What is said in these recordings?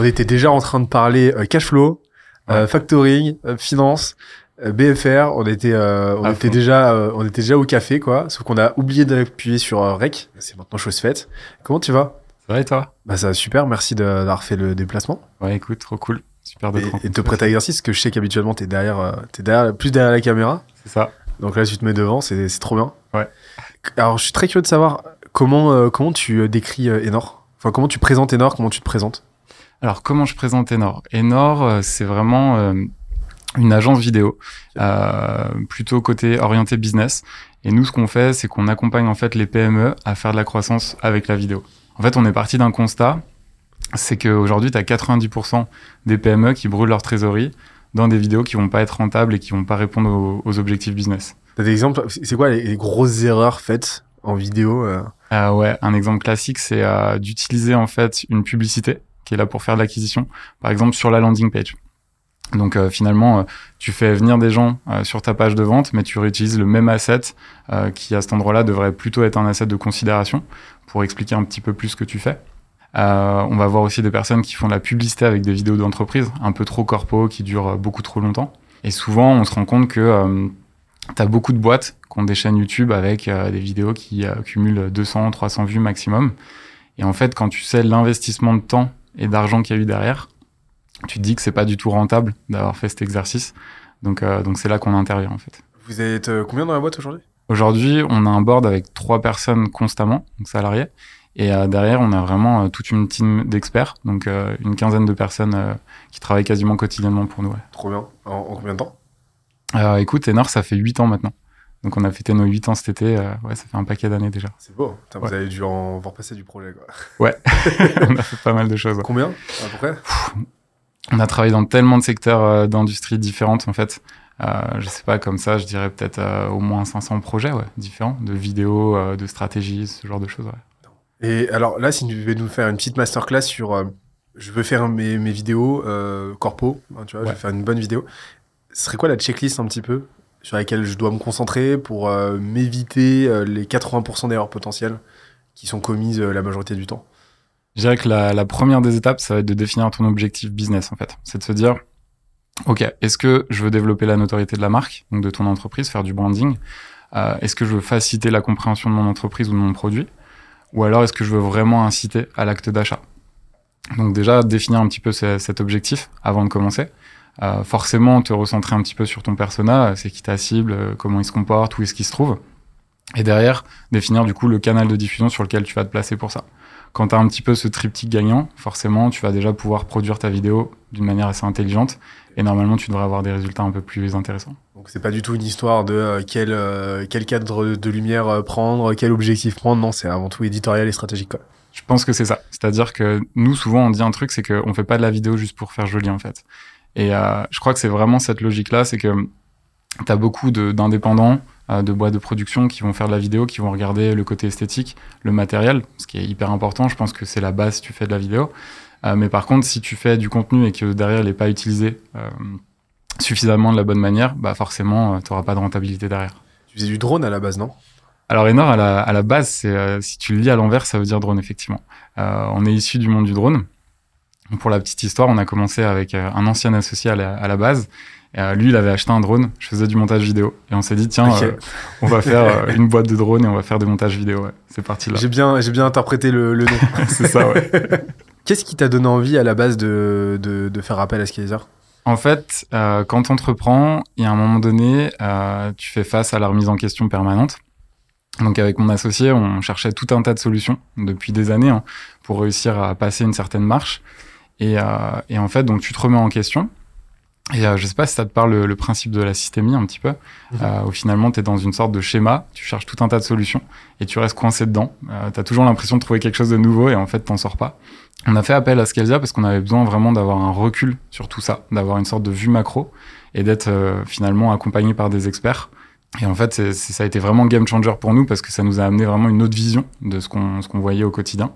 on était déjà en train de parler euh, cash flow, euh, factoring, euh, finance, BFR. On était, euh, on À était fond. déjà, euh, on était déjà au café, quoi. Sauf qu'on a oublié d'appuyer sur euh, rec. C'est maintenant chose faite. Comment tu vas? C'est vrai, toi? Bah ça va super. Merci de- d'avoir fait le déplacement Ouais, écoute, trop cool. Super et, d'être et de te prêter à l'exercice, parce que je sais qu'habituellement t'es derrière, t'es derrière, plus derrière la caméra. C'est ça. Donc là, tu te mets devant, c'est trop bien. Ouais. Alors, je suis très curieux de savoir comment, comment tu décris Enor. Enfin, comment tu présentes Enor, comment tu te présentes? Alors, comment je présente Enor? Enor, euh, c'est vraiment euh, une agence vidéo, euh, plutôt côté orienté business. Et nous, ce qu'on fait, c'est qu'on accompagne en fait les PME à faire de la croissance avec la vidéo. En fait, on est parti d'un constat, c'est qu'aujourd'hui, tu as 90% des PME qui brûlent leur trésorerie dans des vidéos qui vont pas être rentables et qui vont pas répondre aux, aux objectifs business. T'as des exemples? C'est c'est quoi les, les grosses erreurs faites en vidéo euh? Euh, ouais, un exemple classique, c'est euh, d'utiliser en fait une publicité qui est là pour faire de l'acquisition, par exemple sur la landing page. Donc euh, finalement, euh, tu fais venir des gens euh, sur ta page de vente, mais tu réutilises le même asset qui à cet endroit-là devrait plutôt être un asset de considération pour expliquer un petit peu plus ce que tu fais. On va voir aussi des personnes qui font de la publicité avec des vidéos d'entreprise un peu trop corpo, qui durent beaucoup trop longtemps. Et souvent, on se rend compte que tu as beaucoup de boîtes qui ont des chaînes YouTube avec des vidéos qui cumulent 200, 300 vues maximum. Et en fait, quand tu sais l'investissement de temps et d'argent qu'il y a eu derrière, tu te dis que c'est pas du tout rentable d'avoir fait cet exercice. Donc, euh, donc c'est là qu'on intervient en fait. Vous êtes euh, combien dans la boîte aujourd'hui? Aujourd'hui, on a un board avec trois personnes constamment, donc salariés. Et euh, derrière, on a vraiment euh, toute une team d'experts, donc euh, une quinzaine de personnes qui travaillent quasiment quotidiennement pour nous. ouais. Trop bien. En, en combien de temps? Écoute, Enor, ça fait 8 ans maintenant. Donc on a fêté nos 8 ans cet été. euh, ouais, ça fait un paquet d'années déjà. C'est beau. Putain, Vous Ouais. avez dû en voir passer du projet. Quoi. on a fait pas mal de choses. ouais. Combien à peu près? On a travaillé dans tellement de secteurs euh, d'industries différentes en fait. Euh, je sais pas, comme ça, je dirais peut-être euh, au moins 500 projets ouais, différents, de vidéos, euh, de stratégies, ce genre de choses. Ouais. Et alors là, si tu devais nous faire une petite masterclass sur je veux faire mes, mes vidéos corpo, hein, tu vois, je Ouais. veux faire une bonne vidéo. Ce serait quoi la checklist un petit peu? Sur laquelle je dois me concentrer pour euh, m'éviter euh, les 80% d'erreurs potentielles qui sont commises euh, la majorité du temps Je dirais que la, la première des étapes, ça va être de définir ton objectif business en fait. C'est de se dire, ok, est-ce que je veux développer la notoriété de la marque, donc de ton entreprise, faire du branding Est-ce que je veux faciliter la compréhension de mon entreprise ou de mon produit Ou alors est-ce que je veux vraiment inciter à l'acte d'achat? Donc déjà, définir un petit peu ce- cet objectif avant de commencer. Euh, forcément, te recentrer un petit peu sur ton persona, c'est qui ta cible, euh, comment il se comporte, où est-ce qu'il se trouve. Et derrière, définir du coup le canal de diffusion sur lequel tu vas te placer pour ça. Quand tu as un petit peu ce triptyque gagnant, forcément, tu vas déjà pouvoir produire ta vidéo d'une manière assez intelligente et normalement, tu devrais avoir des résultats un peu plus intéressants. Donc c'est pas du tout une histoire de euh, quel, euh, quel cadre de lumière prendre, quel objectif prendre, non, c'est avant tout éditorial et stratégique. Quoi. Je pense que c'est ça. C'est-à-dire que nous, souvent, on dit un truc, c'est qu'on fait pas de la vidéo juste pour faire joli, en fait. Et euh, je crois que c'est vraiment cette logique-là, c'est que tu as beaucoup d'indépendants, euh, de boîtes de production qui vont faire de la vidéo, qui vont regarder le côté esthétique, le matériel, ce qui est hyper important. Je pense que c'est la base si tu fais de la vidéo. Euh, mais par contre, si tu fais du contenu et que derrière, il n'est pas utilisé euh, suffisamment de la bonne manière, bah forcément, tu n'auras pas de rentabilité derrière. Tu faisais du drone à la base, non? Alors Enor, à la, à la base, c'est euh, si tu le lis à l'envers, ça veut dire drone, effectivement. On est issu du monde du drone. Pour la petite histoire, on a commencé avec euh, un ancien associé à la, à la base. Et, euh, lui, il avait acheté un drone. Je faisais du montage vidéo. Et on s'est dit, tiens, euh, on va faire une boîte de drone et on va faire des montages vidéo. Ouais. C'est parti là. J'ai bien, j'ai bien interprété le, le nom. c'est ça, ouais. Qu'est-ce qui t'a donné envie à la base de, de, de faire appel à Skyzer En fait, euh, quand tu entreprends, il y a un moment donné, euh, tu fais face à la remise en question permanente. Donc avec mon associé, on cherchait tout un tas de solutions depuis des années hein, pour réussir à passer une certaine marche. Et, euh, et en fait, donc tu te remets en question. Et euh, je sais pas si ça te parle le, principe de la systémie un petit peu, euh, où finalement tu es dans une sorte de schéma, tu cherches tout un tas de solutions et tu restes coincé dedans. Tu as toujours l'impression de trouver quelque chose de nouveau et en fait t'en sors pas. On a fait appel à Scalzia parce qu'on avait besoin vraiment d'avoir un recul sur tout ça, d'avoir une sorte de vue macro et d'être euh, finalement accompagné par des experts. Et en fait, ça a été vraiment game changer pour nous parce que ça nous a amené vraiment une autre vision de ce qu'on voyait au quotidien.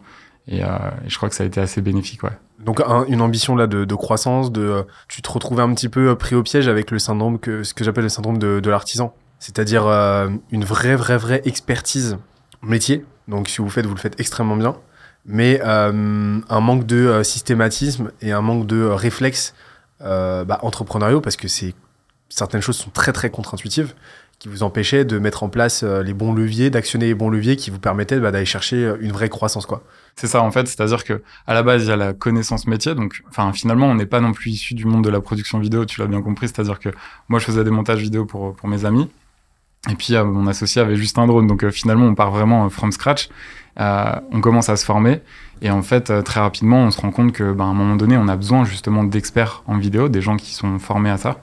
Et, euh, et je crois que ça a été assez bénéfique, ouais. Donc un- une ambition là de, croissance, de euh, tu te retrouvais un petit peu euh, pris au piège avec le syndrome que ce que j'appelle le syndrome de, l'artisan, c'est-à-dire euh, une vraie vraie vraie expertise métier. Donc si vous le faites, vous le faites extrêmement bien, mais un manque de systématisme et un manque de réflexe bah, entrepreneuriaux parce que certaines choses sont très très contre-intuitives qui vous empêchaient de mettre en place euh, les bons leviers, d'actionner les bons leviers qui vous permettaient bah, d'aller chercher euh, une vraie croissance quoi. C'est ça en fait, c'est-à-dire que à la base il y a la connaissance métier, donc enfin finalement on n'est pas non plus issu du monde de la production vidéo, tu l'as bien compris, c'est-à-dire que moi je faisais des montages vidéo pour pour mes amis, et puis euh, mon associé avait juste un drone, donc finalement on part vraiment from scratch, on commence à se former, et en fait très rapidement on se rend compte que ben, à un moment donné on a besoin justement d'experts en vidéo, des gens qui sont formés à ça.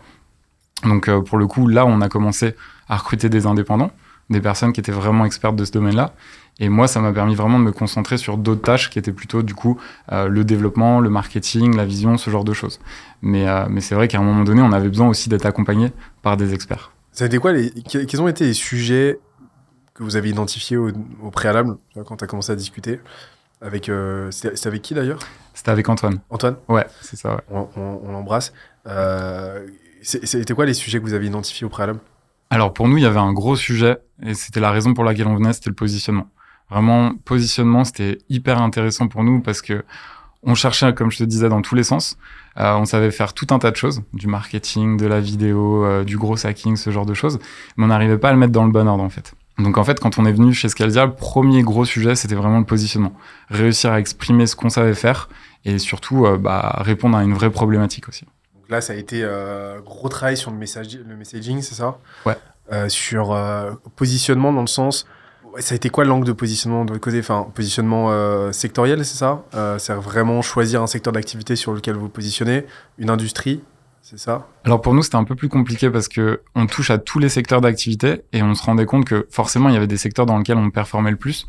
Donc pour le coup là on a commencé à recruter des indépendants, des personnes qui étaient vraiment expertes de ce domaine-là. Et moi, ça m'a permis vraiment de me concentrer sur d'autres tâches qui étaient plutôt, du coup, euh, le développement, le marketing, la vision, ce genre de choses. Mais, euh, mais c'est vrai qu'à un moment donné, on avait besoin aussi d'être accompagné par des experts. Ça a été quoi les, que- quels ont été les sujets que vous avez identifiés au, au préalable quand tu as commencé à discuter avec euh, c'était avec qui d'ailleurs? C'était avec Antoine. Antoine? Ouais, c'est ça, ouais. on, on- on l'embrasse. C'était quoi les sujets que vous avez identifiés au préalable? Alors pour nous, il y avait un gros sujet, et c'était la raison pour laquelle on venait, c'était le positionnement. Vraiment, positionnement, c'était hyper intéressant pour nous parce que on cherchait, comme je te disais, dans tous les sens. Euh, on savait faire tout un tas de choses, du marketing, de la vidéo, euh, du gros hacking, ce genre de choses, mais on n'arrivait pas à le mettre dans le bon ordre en fait. Donc en fait, quand on est venu chez Scaldia, le premier gros sujet, c'était vraiment le positionnement. Réussir à exprimer ce qu'on savait faire et surtout euh, bah, répondre à une vraie problématique aussi. Là, ça a été euh, gros travail sur le, message, le messaging, c'est ça? Ouais. Euh, sur euh, positionnement dans le sens. Ça a été quoi l'angle de positionnement de votre côté? Enfin, positionnement euh, sectoriel, c'est ça? Euh, C'est vraiment choisir un secteur d'activité sur lequel vous positionnez, une industrie, c'est ça? Alors pour nous, c'était un peu plus compliqué parce que on touche à tous les secteurs d'activité et on se rendait compte que forcément, il y avait des secteurs dans lesquels on performait le plus.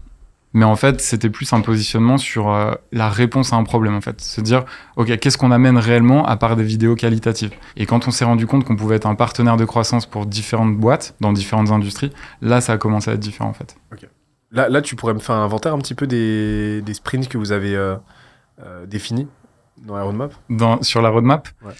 Mais en fait, c'était plus un positionnement sur euh, la réponse à un problème, en fait. Se dire, OK, qu'est-ce qu'on amène réellement à part des vidéos qualitatives? Et quand on s'est rendu compte qu'on pouvait être un partenaire de croissance pour différentes boîtes, dans différentes industries, là, ça a commencé à être différent, en fait. Là, là, tu pourrais me faire un inventaire un petit peu des, des sprints que vous avez euh, euh, définis dans la roadmap Dans, sur la roadmap, Ouais.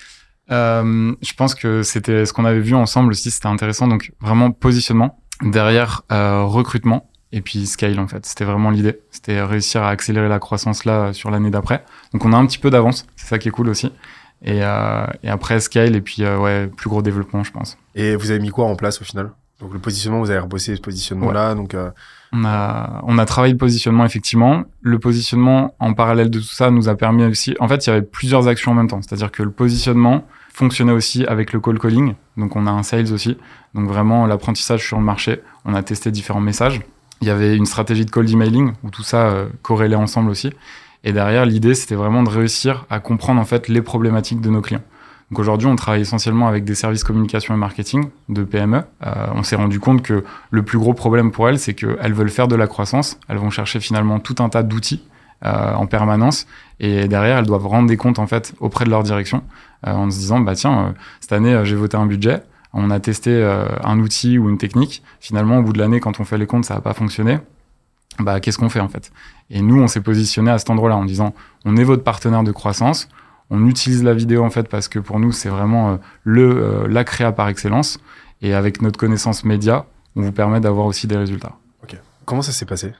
je pense que c'était ce qu'on avait vu ensemble aussi, c'était intéressant. Donc vraiment positionnement, derrière recrutement et puis scale en fait. C'était vraiment l'idée. C'était réussir à accélérer la croissance là euh, sur l'année d'après. Donc on a un petit peu d'avance, c'est ça qui est cool aussi. Et, euh, et après scale et puis euh, ouais plus gros développement je pense. Et vous avez mis quoi en place au final? Donc le positionnement, vous avez rebossé ce positionnement-là. Donc euh, On a, on a travaillé le positionnement effectivement. Le positionnement en parallèle de tout ça nous a permis aussi. En fait, il y avait plusieurs actions en même temps. C'est-à-dire que le positionnement fonctionnait aussi avec le call calling. Donc on a un sales aussi. Donc vraiment l'apprentissage sur le marché. On a testé différents messages. Il y avait une stratégie de cold emailing où tout ça euh, ensemble aussi. Et derrière, l'idée c'était vraiment de réussir à comprendre en fait les problématiques de nos clients. Donc aujourd'hui, on travaille essentiellement avec des services communication et marketing de PME. Euh, on s'est rendu compte que le plus gros problème pour elles, c'est qu'elles veulent faire de la croissance. Elles vont chercher finalement tout un tas d'outils euh, en permanence. Et derrière, elles doivent rendre des comptes en fait auprès de leur direction euh, en se disant, bah tiens, cette année, j'ai voté un budget. On a testé euh, un outil ou une technique. Finalement, au bout de l'année, quand on fait les comptes, ça n'a pas fonctionné. Bah, qu'est-ce qu'on fait en fait? Et nous, on s'est positionné à cet endroit-là en disant, on est votre partenaire de croissance. On utilise la vidéo en fait parce que pour nous, c'est vraiment euh, le euh, la créa par excellence. Et avec notre connaissance média, on vous permet d'avoir aussi des résultats. comment ça s'est passé?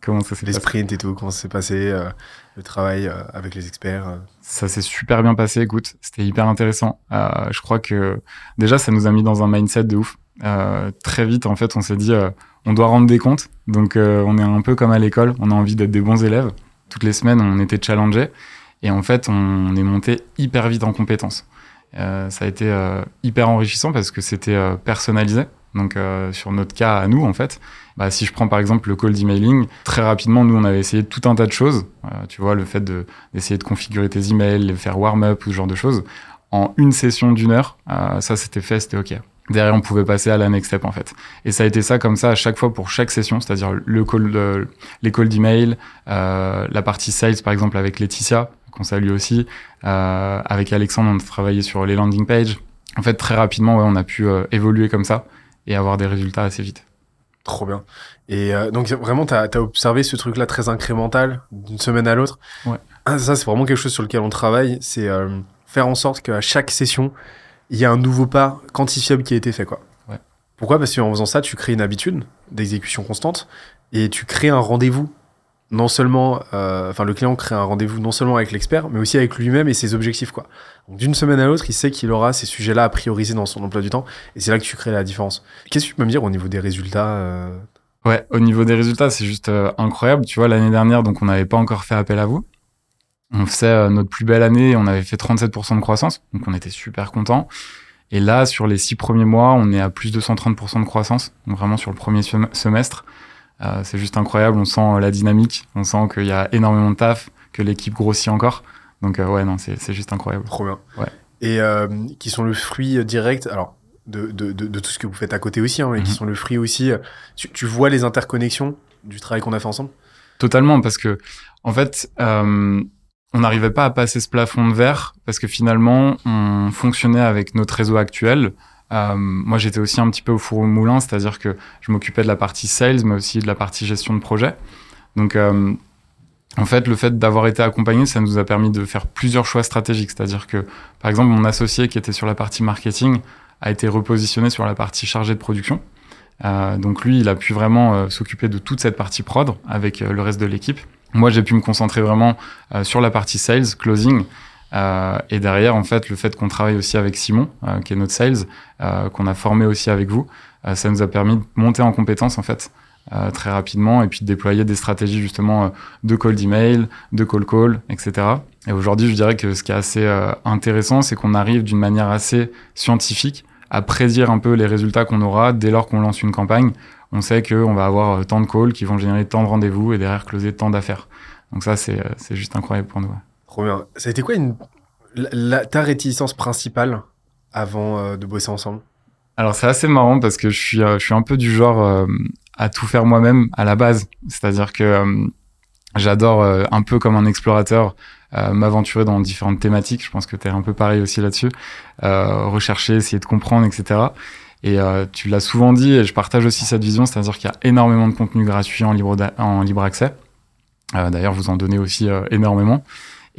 Comment ça s'est Les passé sprints et tout, comment ça s'est passé euh, Le travail euh, avec les experts euh. Ça s'est super bien passé, écoute, c'était hyper intéressant. Je crois que déjà, ça nous a mis dans un mindset de ouf. Très vite, en fait, on s'est dit, on doit rendre des comptes. Donc, on est un peu comme à l'école, on a envie d'être des bons élèves. Toutes les semaines, on était challengés. Et en fait, on est monté hyper vite en compétences. Ça a été hyper enrichissant parce que c'était personnalisé. Donc, sur notre cas à nous, en fait, bah, si je prends par exemple le call d'emailing, très rapidement, nous, on avait essayé tout un tas de choses. Euh, tu vois, le fait de d'essayer de configurer tes emails, de faire warm-up ce genre de choses. En une session d'une heure, euh, ça c'était fait, c'était OK. Derrière, on pouvait passer à la next step en fait. Et ça a été ça comme ça à chaque fois pour chaque session, c'est-à-dire le call, de- les calls d'email, euh, la partie sales par exemple avec Laetitia, qu'on salue aussi, euh, avec Alexandre, on a travaillé sur les landing pages. En fait, très rapidement, ouais, on a pu euh, évoluer comme ça et avoir des résultats assez vite. Trop bien. Et euh, donc vraiment, tu as, observé ce truc-là très incrémental d'une semaine à l'autre. Ouais. Ah, ça, c'est vraiment quelque chose sur lequel on travaille. C'est euh, faire en sorte qu'à chaque session, il y a un nouveau pas quantifiable qui a été fait. Quoi. Ouais. Pourquoi? Parce qu'en faisant ça, tu crées une habitude d'exécution constante et tu crées un rendez-vous non seulement, euh, enfin le client crée un rendez-vous non seulement avec l'expert, mais aussi avec lui-même et ses objectifs quoi. D'une semaine à l'autre, il sait qu'il aura ces sujets-là à prioriser dans son emploi du temps, et c'est là que tu crées la différence. Qu'est-ce que tu peux me dire au niveau des résultats euh? Ouais, au niveau des résultats, c'est juste euh, incroyable. Tu vois, l'année dernière, donc on n'avait pas encore fait appel à vous. On faisait notre plus belle année, on avait fait 37% de croissance, donc on était super content. Et là, sur les six premiers mois, on est à plus de 130% de croissance, donc vraiment sur le premier semestre. Euh, c'est juste incroyable, on sent la dynamique, on sent qu'il y a énormément de taf, que l'équipe grossit encore. Donc ouais, non, c'est juste incroyable. Trop bien. Ouais. Et qui sont le fruit direct. Alors, de, de, de, tout ce que vous faites à côté aussi, hein, et qui mhm. sont le fruit aussi. Tu, tu vois les interconnexions du travail qu'on a fait ensemble? Totalement, parce que en fait, euh, on n'arrivait pas à passer ce plafond de verre parce que finalement, on fonctionnait avec notre réseau actuel. Euh, moi, j'étais aussi un petit peu au four moulin, c'est-à-dire que je m'occupais de la partie sales, mais aussi de la partie gestion de projet. Donc, euh, en fait, le fait d'avoir été accompagné, ça nous a permis de faire plusieurs choix stratégiques. C'est-à-dire que, par exemple, mon associé qui était sur la partie marketing a été repositionné sur la partie chargée de production. Euh, donc lui, il a pu vraiment s'occuper de toute cette partie prod avec le reste de l'équipe. Moi, j'ai pu me concentrer vraiment sur la partie sales, closing. Et derrière, en fait, le fait qu'on travaille aussi avec Simon, qui est notre sales, qu'on a formé aussi avec vous, ça nous a permis de monter en compétences, en fait, très rapidement, et puis de déployer des stratégies justement de call d'email, de call call, etc. Et aujourd'hui, je dirais que ce qui est assez intéressant, c'est qu'on arrive d'une manière assez scientifique à prédire un peu les résultats qu'on aura dès lors qu'on lance une campagne. On sait qu'on va avoir euh, tant de calls qui vont générer tant de rendez-vous et derrière closer tant d'affaires. Donc ça, c'est, euh, juste incroyable pour nous. Trop Ça a été quoi ta réticence principale avant euh, de bosser ensemble? Alors c'est assez marrant parce que je suis, suis un peu du genre à tout faire moi-même à la base. C'est-à-dire que j'adore un peu comme un explorateur euh, m'aventurer dans différentes thématiques. Je pense que tu es un peu pareil aussi là-dessus. Euh, rechercher, essayer de comprendre, etc. Et euh, tu l'as souvent dit, et je partage aussi cette vision, c'est-à-dire qu'il y a énormément de contenu gratuit en libre, en libre accès. Euh, D'ailleurs, vous en donnez aussi euh, énormément.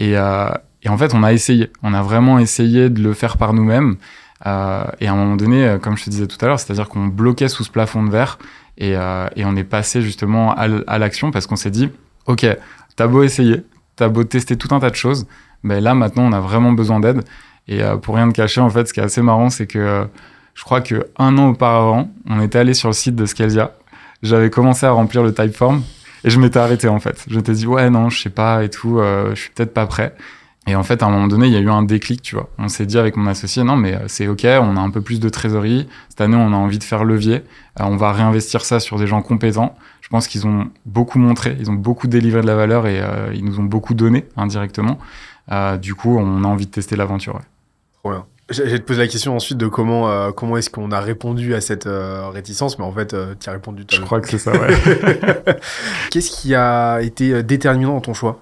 Et, euh, et, en fait, on a essayé. On a vraiment essayé de le faire par nous-mêmes. et à un moment donné, comme je te disais tout à l'heure, c'est-à-dire qu'on bloquait sous ce plafond de verre et, on est passé justement à, l'action parce qu'on s'est dit, OK, t'as beau essayer, t'as beau tester tout un tas de choses, mais là maintenant on a vraiment besoin d'aide. Et euh, pour rien te cacher, en fait, ce qui est assez marrant, c'est que euh, je crois que un an auparavant, on était allé sur le site de Scalzia. J'avais commencé à remplir le typeform et je m'étais arrêté en fait. Je m'étais dit ouais non, je sais pas et tout, euh, je suis peut-être pas prêt. Et en fait, à un moment donné, il y a eu un déclic, tu vois. On s'est dit avec mon associé, non, mais c'est OK, on a un peu plus de trésorerie. Cette année, on a envie de faire levier. on va réinvestir ça sur des gens compétents. Je pense qu'ils ont beaucoup montré, ils ont beaucoup délivré de la valeur et euh, ils nous ont beaucoup donné indirectement. Euh, du coup, on a envie de tester l'aventure. Ouais. Trop bien. J'ai te poser la question ensuite de comment, euh, comment est-ce qu'on a répondu à cette réticence, mais en fait, tu as répondu. Je crois que c'est ça, ouais. Qu'est-ce qui a été déterminant dans ton choix?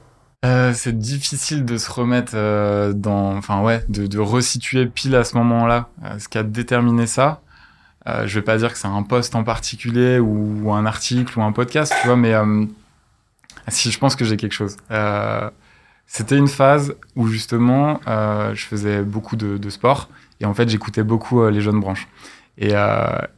C'est difficile de se remettre dans. Enfin, ouais, de, de resituer pile à ce moment-là. ce qui a déterminé ça, euh, je vais pas dire que c'est un poste en particulier ou, un article ou un podcast, tu vois, mais euh, si je pense que j'ai quelque chose. Euh, c'était une phase où justement euh, je faisais beaucoup de, sport et en fait j'écoutais beaucoup les jeunes branches. Et,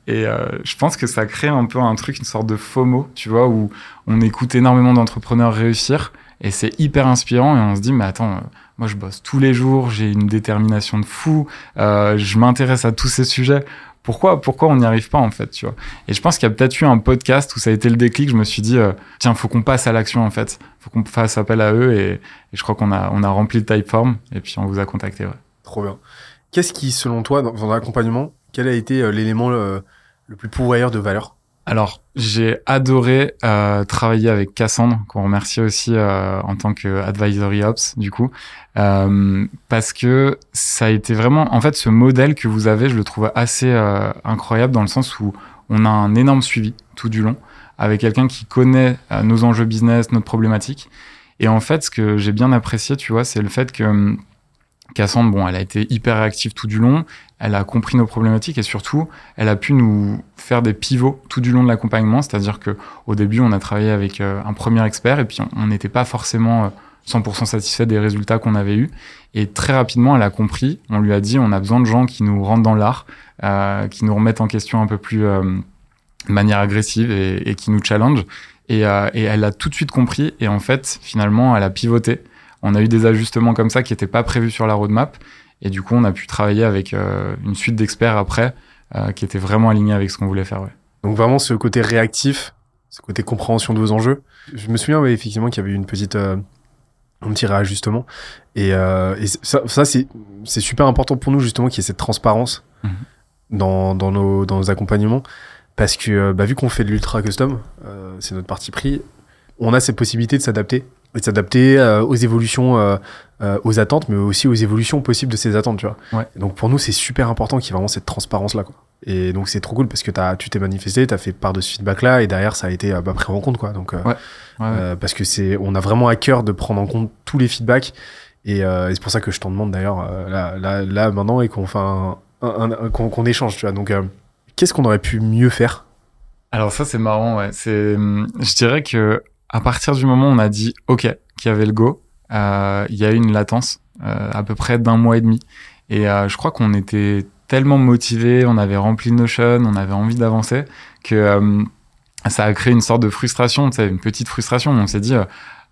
et je pense que ça crée un peu un truc, une sorte de FOMO, tu vois, où on écoute énormément d'entrepreneurs réussir et c'est hyper inspirant et on se dit mais attends moi je bosse tous les jours j'ai une détermination de fou euh, je m'intéresse à tous ces sujets pourquoi, pourquoi on n'y arrive pas en fait, tu vois? Et je pense qu'il y a peut-être eu un podcast où ça a été le déclic. Je me suis dit, euh, tiens, faut qu'on passe à l'action en fait, faut qu'on fasse appel à eux et, je crois qu'on a, on a rempli le typeform et puis on vous a contacté. Trop bien. Qu'est-ce qui, selon toi, dans, dans l'accompagnement, quel a été euh, l'élément le, le plus pourvoyeur de valeur? Alors, j'ai adoré euh, travailler avec Cassandre, qu'on remercie aussi euh, en tant que advisory ops, du coup, euh, parce que ça a été vraiment, en fait, ce modèle que vous avez, je le trouve assez incroyable dans le sens où on a un énorme suivi tout du long avec quelqu'un qui connaît nos enjeux business, notre problématique. Et en fait, ce que j'ai bien apprécié, tu vois, c'est le fait que hum, Cassandre, bon, elle a été hyper réactive tout du long, elle a compris nos problématiques et surtout, elle a pu nous faire des pivots tout du long de l'accompagnement. C'est-à-dire que au début, on a travaillé avec euh, un premier expert et puis on n'était pas forcément 100% euh, satisfait des résultats qu'on avait eus. Et très rapidement, elle a compris. On lui a dit, on a besoin de gens qui nous rentrent dans l'art, euh, qui nous remettent en question un peu plus, de manière agressive et, qui nous challenge. Et, et, elle a tout de suite compris. Et en fait, finalement, elle a pivoté. On a eu des ajustements comme ça qui n'étaient pas prévus sur la roadmap. Et du coup, on a pu travailler avec euh, une suite d'experts après euh, qui était vraiment alignée avec ce qu'on voulait faire. Ouais. Donc vraiment ce côté réactif, ce côté compréhension de vos enjeux. Je me souviens ouais, effectivement qu'il y avait une petite euh, un petit réajustement. Et, et ça, ça c'est super important pour nous justement qu'il y ait cette transparence Mhm. dans, dans, nos, dans nos accompagnements. Parce que bah, vu qu'on fait de l'ultra custom, c'est notre parti pris, on a cette possibilité de s'adapter. Et de s'adapter euh, aux évolutions, euh, euh, aux attentes, mais aussi aux évolutions possibles de ces attentes, tu vois. Ouais. Donc pour nous, c'est super important qu'il y ait vraiment cette transparence-là, quoi. Et donc c'est trop cool parce que as, tu t'es manifesté, tu as fait part de ce feedback-là, et derrière, ça a été euh, bah, pris en compte, quoi. Donc, euh, Ouais. Ouais, euh, parce que c'est, on a vraiment à cœur de prendre en compte tous les feedbacks. Et, euh, et c'est pour ça que je t'en demande d'ailleurs là, là, là maintenant et qu'on fait un, un- un- qu'on qu'on échange, tu vois. Donc, euh, qu'est-ce qu'on aurait pu mieux faire? Alors ça c'est marrant, ouais. C'est, hum, je dirais que à partir du moment où on a dit OK, qu'il y avait le go, euh, il y a eu une latence euh, à peu près d'un mois et demi. Et euh, je crois qu'on était tellement motivés, on avait rempli Notion, on avait envie d'avancer, que ça a créé une sorte de frustration, une petite frustration. On s'est dit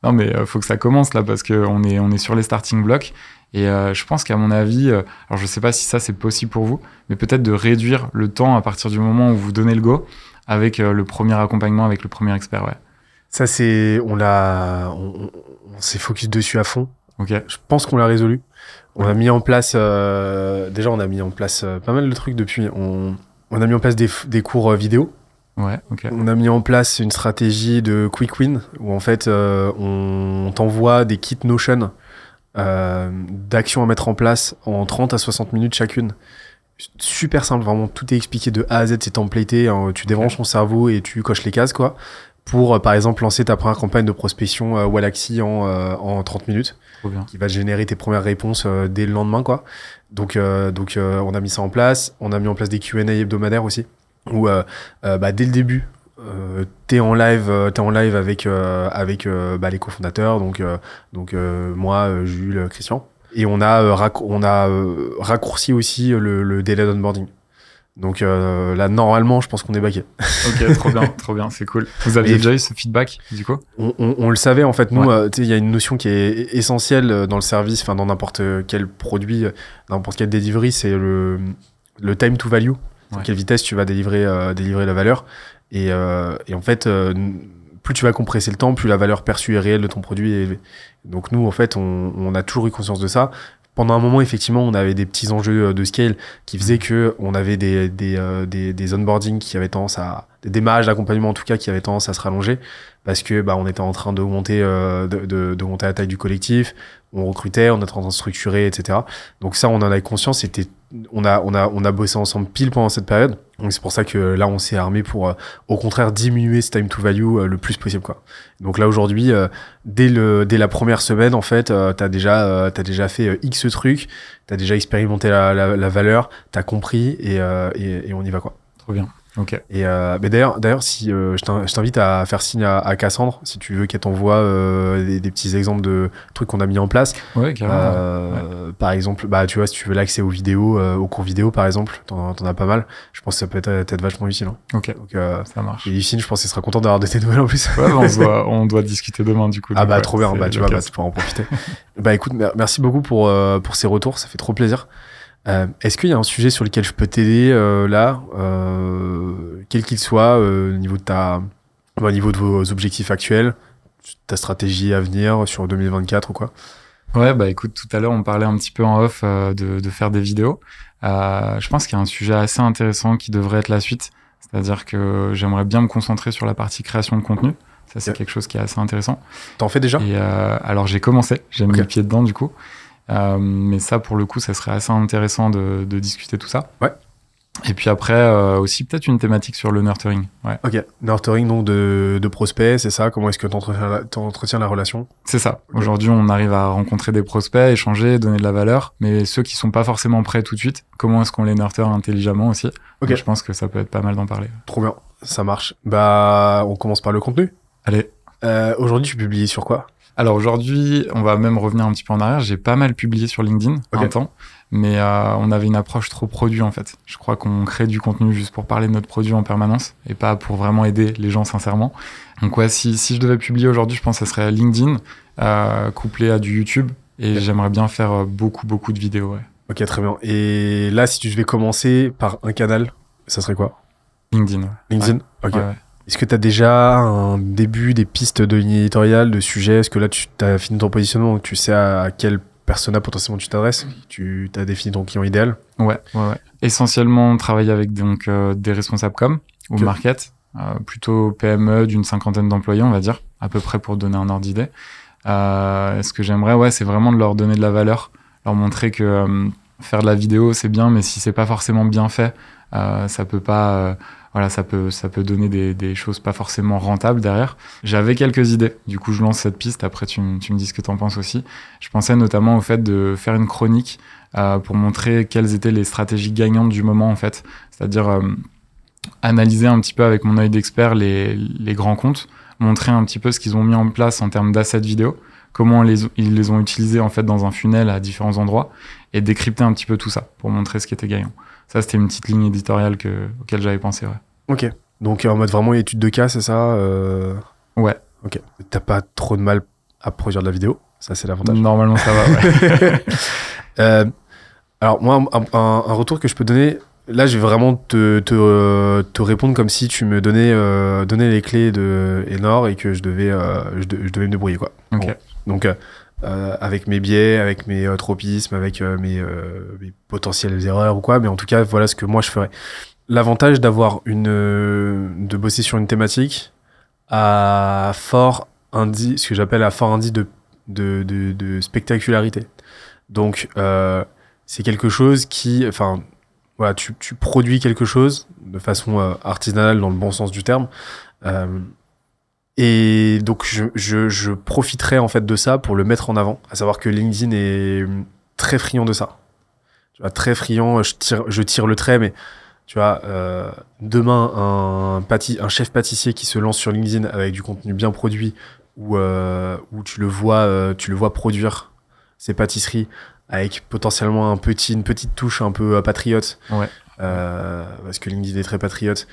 non mais faut que ça commence là parce que on est on est sur les starting blocks. Et je pense qu'à mon avis, alors je sais pas si ça c'est possible pour vous, mais peut-être de réduire le temps à partir du moment où vous donnez le go avec le premier accompagnement avec le premier expert, ouais. Ça, c'est, on l'a, on, s'est focus dessus à fond. Ok. Je pense qu'on l'a résolu. On a mis en place, euh, déjà, on a mis en place euh, pas mal de trucs depuis. On, on a mis en place des, des cours euh, vidéo. Ouais, ok. On a mis en place une stratégie de quick win où en fait euh, on t'envoie des kits Notion euh, d'actions à mettre en place en 30 à 60 minutes chacune. Super simple, vraiment tout est expliqué de A à Z, c'est templaté, hein, tu débranches ton cerveau et tu coches les cases quoi. Pour euh, par exemple lancer ta première campagne de prospection euh, Wallaxy en, euh, en 30 minutes Trop bien. qui va générer tes premières réponses euh, dès le lendemain quoi. Donc euh, donc euh, on a mis ça en place, on a mis en place des Q&A hebdomadaires aussi où bah, dès le début euh, t'es en live t'es en live avec euh, avec euh, bah, les cofondateurs donc euh, donc euh, moi euh, Jules Christian et on a on a euh, raccourci aussi le, le délai d'onboarding. Donc euh, là normalement je pense qu'on est baqué. Ok, trop bien, trop bien, c'est cool. Vous aviez déjà eu ce feedback du coup? On, on- on le savait en fait nous Ouais. euh, il y a une notion qui est essentielle euh, dans le service enfin dans n'importe quel produit euh, n'importe quel delivery c'est le le time to value à Ouais. quelle vitesse tu vas délivrer euh, délivrer la valeur et, euh, et en fait euh, plus tu vas compresser le temps plus la valeur perçue et réelle de ton produit est élevée donc nous en fait on, on a toujours eu conscience de ça pendant un moment effectivement on avait des petits enjeux euh, de scale qui faisaient que on avait des des, euh, des, des onboarding qui avaient tendance à des démarrages d'accompagnement en tout cas qui avaient tendance à se rallonger parce que bah on était en train d'augmenter euh, de, de, de la taille du collectif. On recrutait on était en train de structurer etc donc ça on en avait conscience. C'était on a on a on a bossé ensemble pile pendant cette période c'est pour ça que là on s'est armé pour euh, au contraire diminuer ce time to value euh, le plus possible quoi donc là aujourd'hui euh, dès dès la première semaine en fait t'as déjà t'as déjà fait x trucs t'as déjà expérimenté la, la, valeur t'as compris et, et et on y va quoi Trop bien. Ok. et euh, mais d'ailleurs, d'ailleurs, si euh, je t'in- je t'invite à faire signe à, à Cassandre, si tu veux qu'elle t'envoie euh, des, des petits exemples de trucs qu'on a mis en place. Ouais, carrément. Euh, Par exemple, bah tu vois, si tu veux l'accès aux vidéos, euh, aux cours vidéo par exemple, t'en t'en as pas mal. Je pense que ça peut être, être vachement utile. Hein. Ok, Donc, euh, ça marche. et Yacine, je pense qu'il sera content d'avoir de tes nouvelles en plus. Ouais, bah, on, doit, on doit discuter demain du coup. Ah bah ouais, trop bien, bah tu vois, bah, tu pourras en profiter. bah écoute, mer- merci beaucoup pour, euh, pour ces retours, ça fait trop plaisir. Euh, Est-ce qu'il y a un sujet sur lequel je peux t'aider euh, là, euh, quel qu'il soit, au niveau de ta, au niveau de vos objectifs actuels, ta stratégie à venir sur 2024 ou quoi? Ouais, bah écoute, tout à l'heure on parlait un petit peu en off de, de faire des vidéos. Je pense qu'il y a un sujet assez intéressant qui devrait être la suite. C'est-à-dire que j'aimerais bien me concentrer sur la partie création de contenu. Ça, c'est quelque chose qui est assez intéressant. T'en fais déjà? Et alors j'ai commencé, j'ai mis le pied dedans du coup. Euh, mais ça, pour le coup, ça serait assez intéressant de, de discuter tout ça. Ouais. Et puis après, euh, aussi peut-être une thématique sur le nurturing. Ouais. Ok, nurturing donc de, de prospects, c'est ça? Comment est-ce que la, t'entretiens la relation? C'est ça. Aujourd'hui, on arrive à rencontrer des prospects, échanger, donner de la valeur. Mais ceux qui sont pas forcément prêts tout de suite, comment est-ce qu'on les nurture intelligemment aussi? Ok. Donc, Je pense que ça peut être pas mal d'en parler. Trop bien, ça marche. Bah, on commence par le contenu. Allez. Euh, Aujourd'hui, tu publies sur quoi? Alors aujourd'hui, on va même revenir un petit peu en arrière. J'ai pas mal publié sur LinkedIn un temps, mais euh, on avait une approche trop produit en fait. Je crois qu'on crée du contenu juste pour parler de notre produit en permanence et pas pour vraiment aider les gens sincèrement. Donc ouais, si, si je devais publier aujourd'hui, je pense que ça serait LinkedIn euh, couplé à du YouTube et j'aimerais bien faire euh, beaucoup beaucoup de vidéos. Ouais. Ok, très bien. Et là, si tu devais commencer par un canal, ça serait quoi? LinkedIn. ouais. LinkedIn? Ok. Ouais. Est-ce que tu as déjà un début, des pistes de ligne éditoriale, de sujets Est-ce que là, tu as fini ton positionnement? Donc Tu sais à, quel persona potentiellement tu t'adresses? Tu as défini ton client idéal? Ouais, ouais, ouais. Essentiellement, travailler avec donc euh, des responsables com ou market, euh, plutôt PME d'une cinquantaine d'employés, on va dire, à peu près pour donner un ordre d'idée. Euh, ce que j'aimerais, ouais, c'est vraiment de leur donner de la valeur, leur montrer que faire de la vidéo c'est bien, mais si c'est pas forcément bien fait, ça peut pas, voilà, ça peut, ça peut donner des, des choses pas forcément rentables derrière. J'avais quelques idées, du coup je lance cette piste. Après tu, tu me dis ce que t'en penses aussi. Je pensais notamment au fait de faire une chronique euh, pour montrer quelles étaient les stratégies gagnantes du moment en fait, c'est-à-dire euh, analyser un petit peu avec mon œil d'expert les, les grands comptes, montrer un petit peu ce qu'ils ont mis en place en termes d'assets vidéo, comment les, ils les ont utilisés en fait dans un funnel à différents endroits et décrypter un petit peu tout ça pour montrer ce qui était gagnant. Ça c'était une petite ligne éditoriale que, auquel j'avais pensé. Ouais. Ok. Donc en mode vraiment étude de cas, c'est ça euh, Ouais. Ok. T'as pas trop de mal à produire de la vidéo? Ça, c'est l'avantage. Normalement ça va. Ouais. Euh, alors moi, un, un- un retour que je peux donner, là, je vais vraiment te, te, euh, te répondre comme si tu me donnais, donnais les clés de Enor et que je devais, je, de- je devais me débrouiller quoi. Ok. Bon. Donc euh, avec mes biais, avec mes euh, tropismes, avec euh, mes, euh, mes potentielles erreurs ou quoi, mais en tout cas, voilà ce que moi je ferais. L'avantage d'avoir une, de bosser sur une thématique à fort indice, ce que j'appelle à fort indice de, de, de, de spectacularité. Donc, c'est quelque chose qui, enfin, voilà, tu, tu produis quelque chose de façon artisanale dans le bon sens du terme. Et donc, je, je, profiterai en fait de ça pour le mettre en avant. À savoir que LinkedIn est très friand de ça. Tu vois, très friand. Je tire, le trait, mais tu vois, euh, demain, un, chef pâtissier qui se lance sur LinkedIn avec du contenu bien produit, où, euh, tu le vois, euh, tu le vois produire ses pâtisseries avec potentiellement un petit, une petite touche un peu patriote. Euh, parce que LinkedIn est très patriote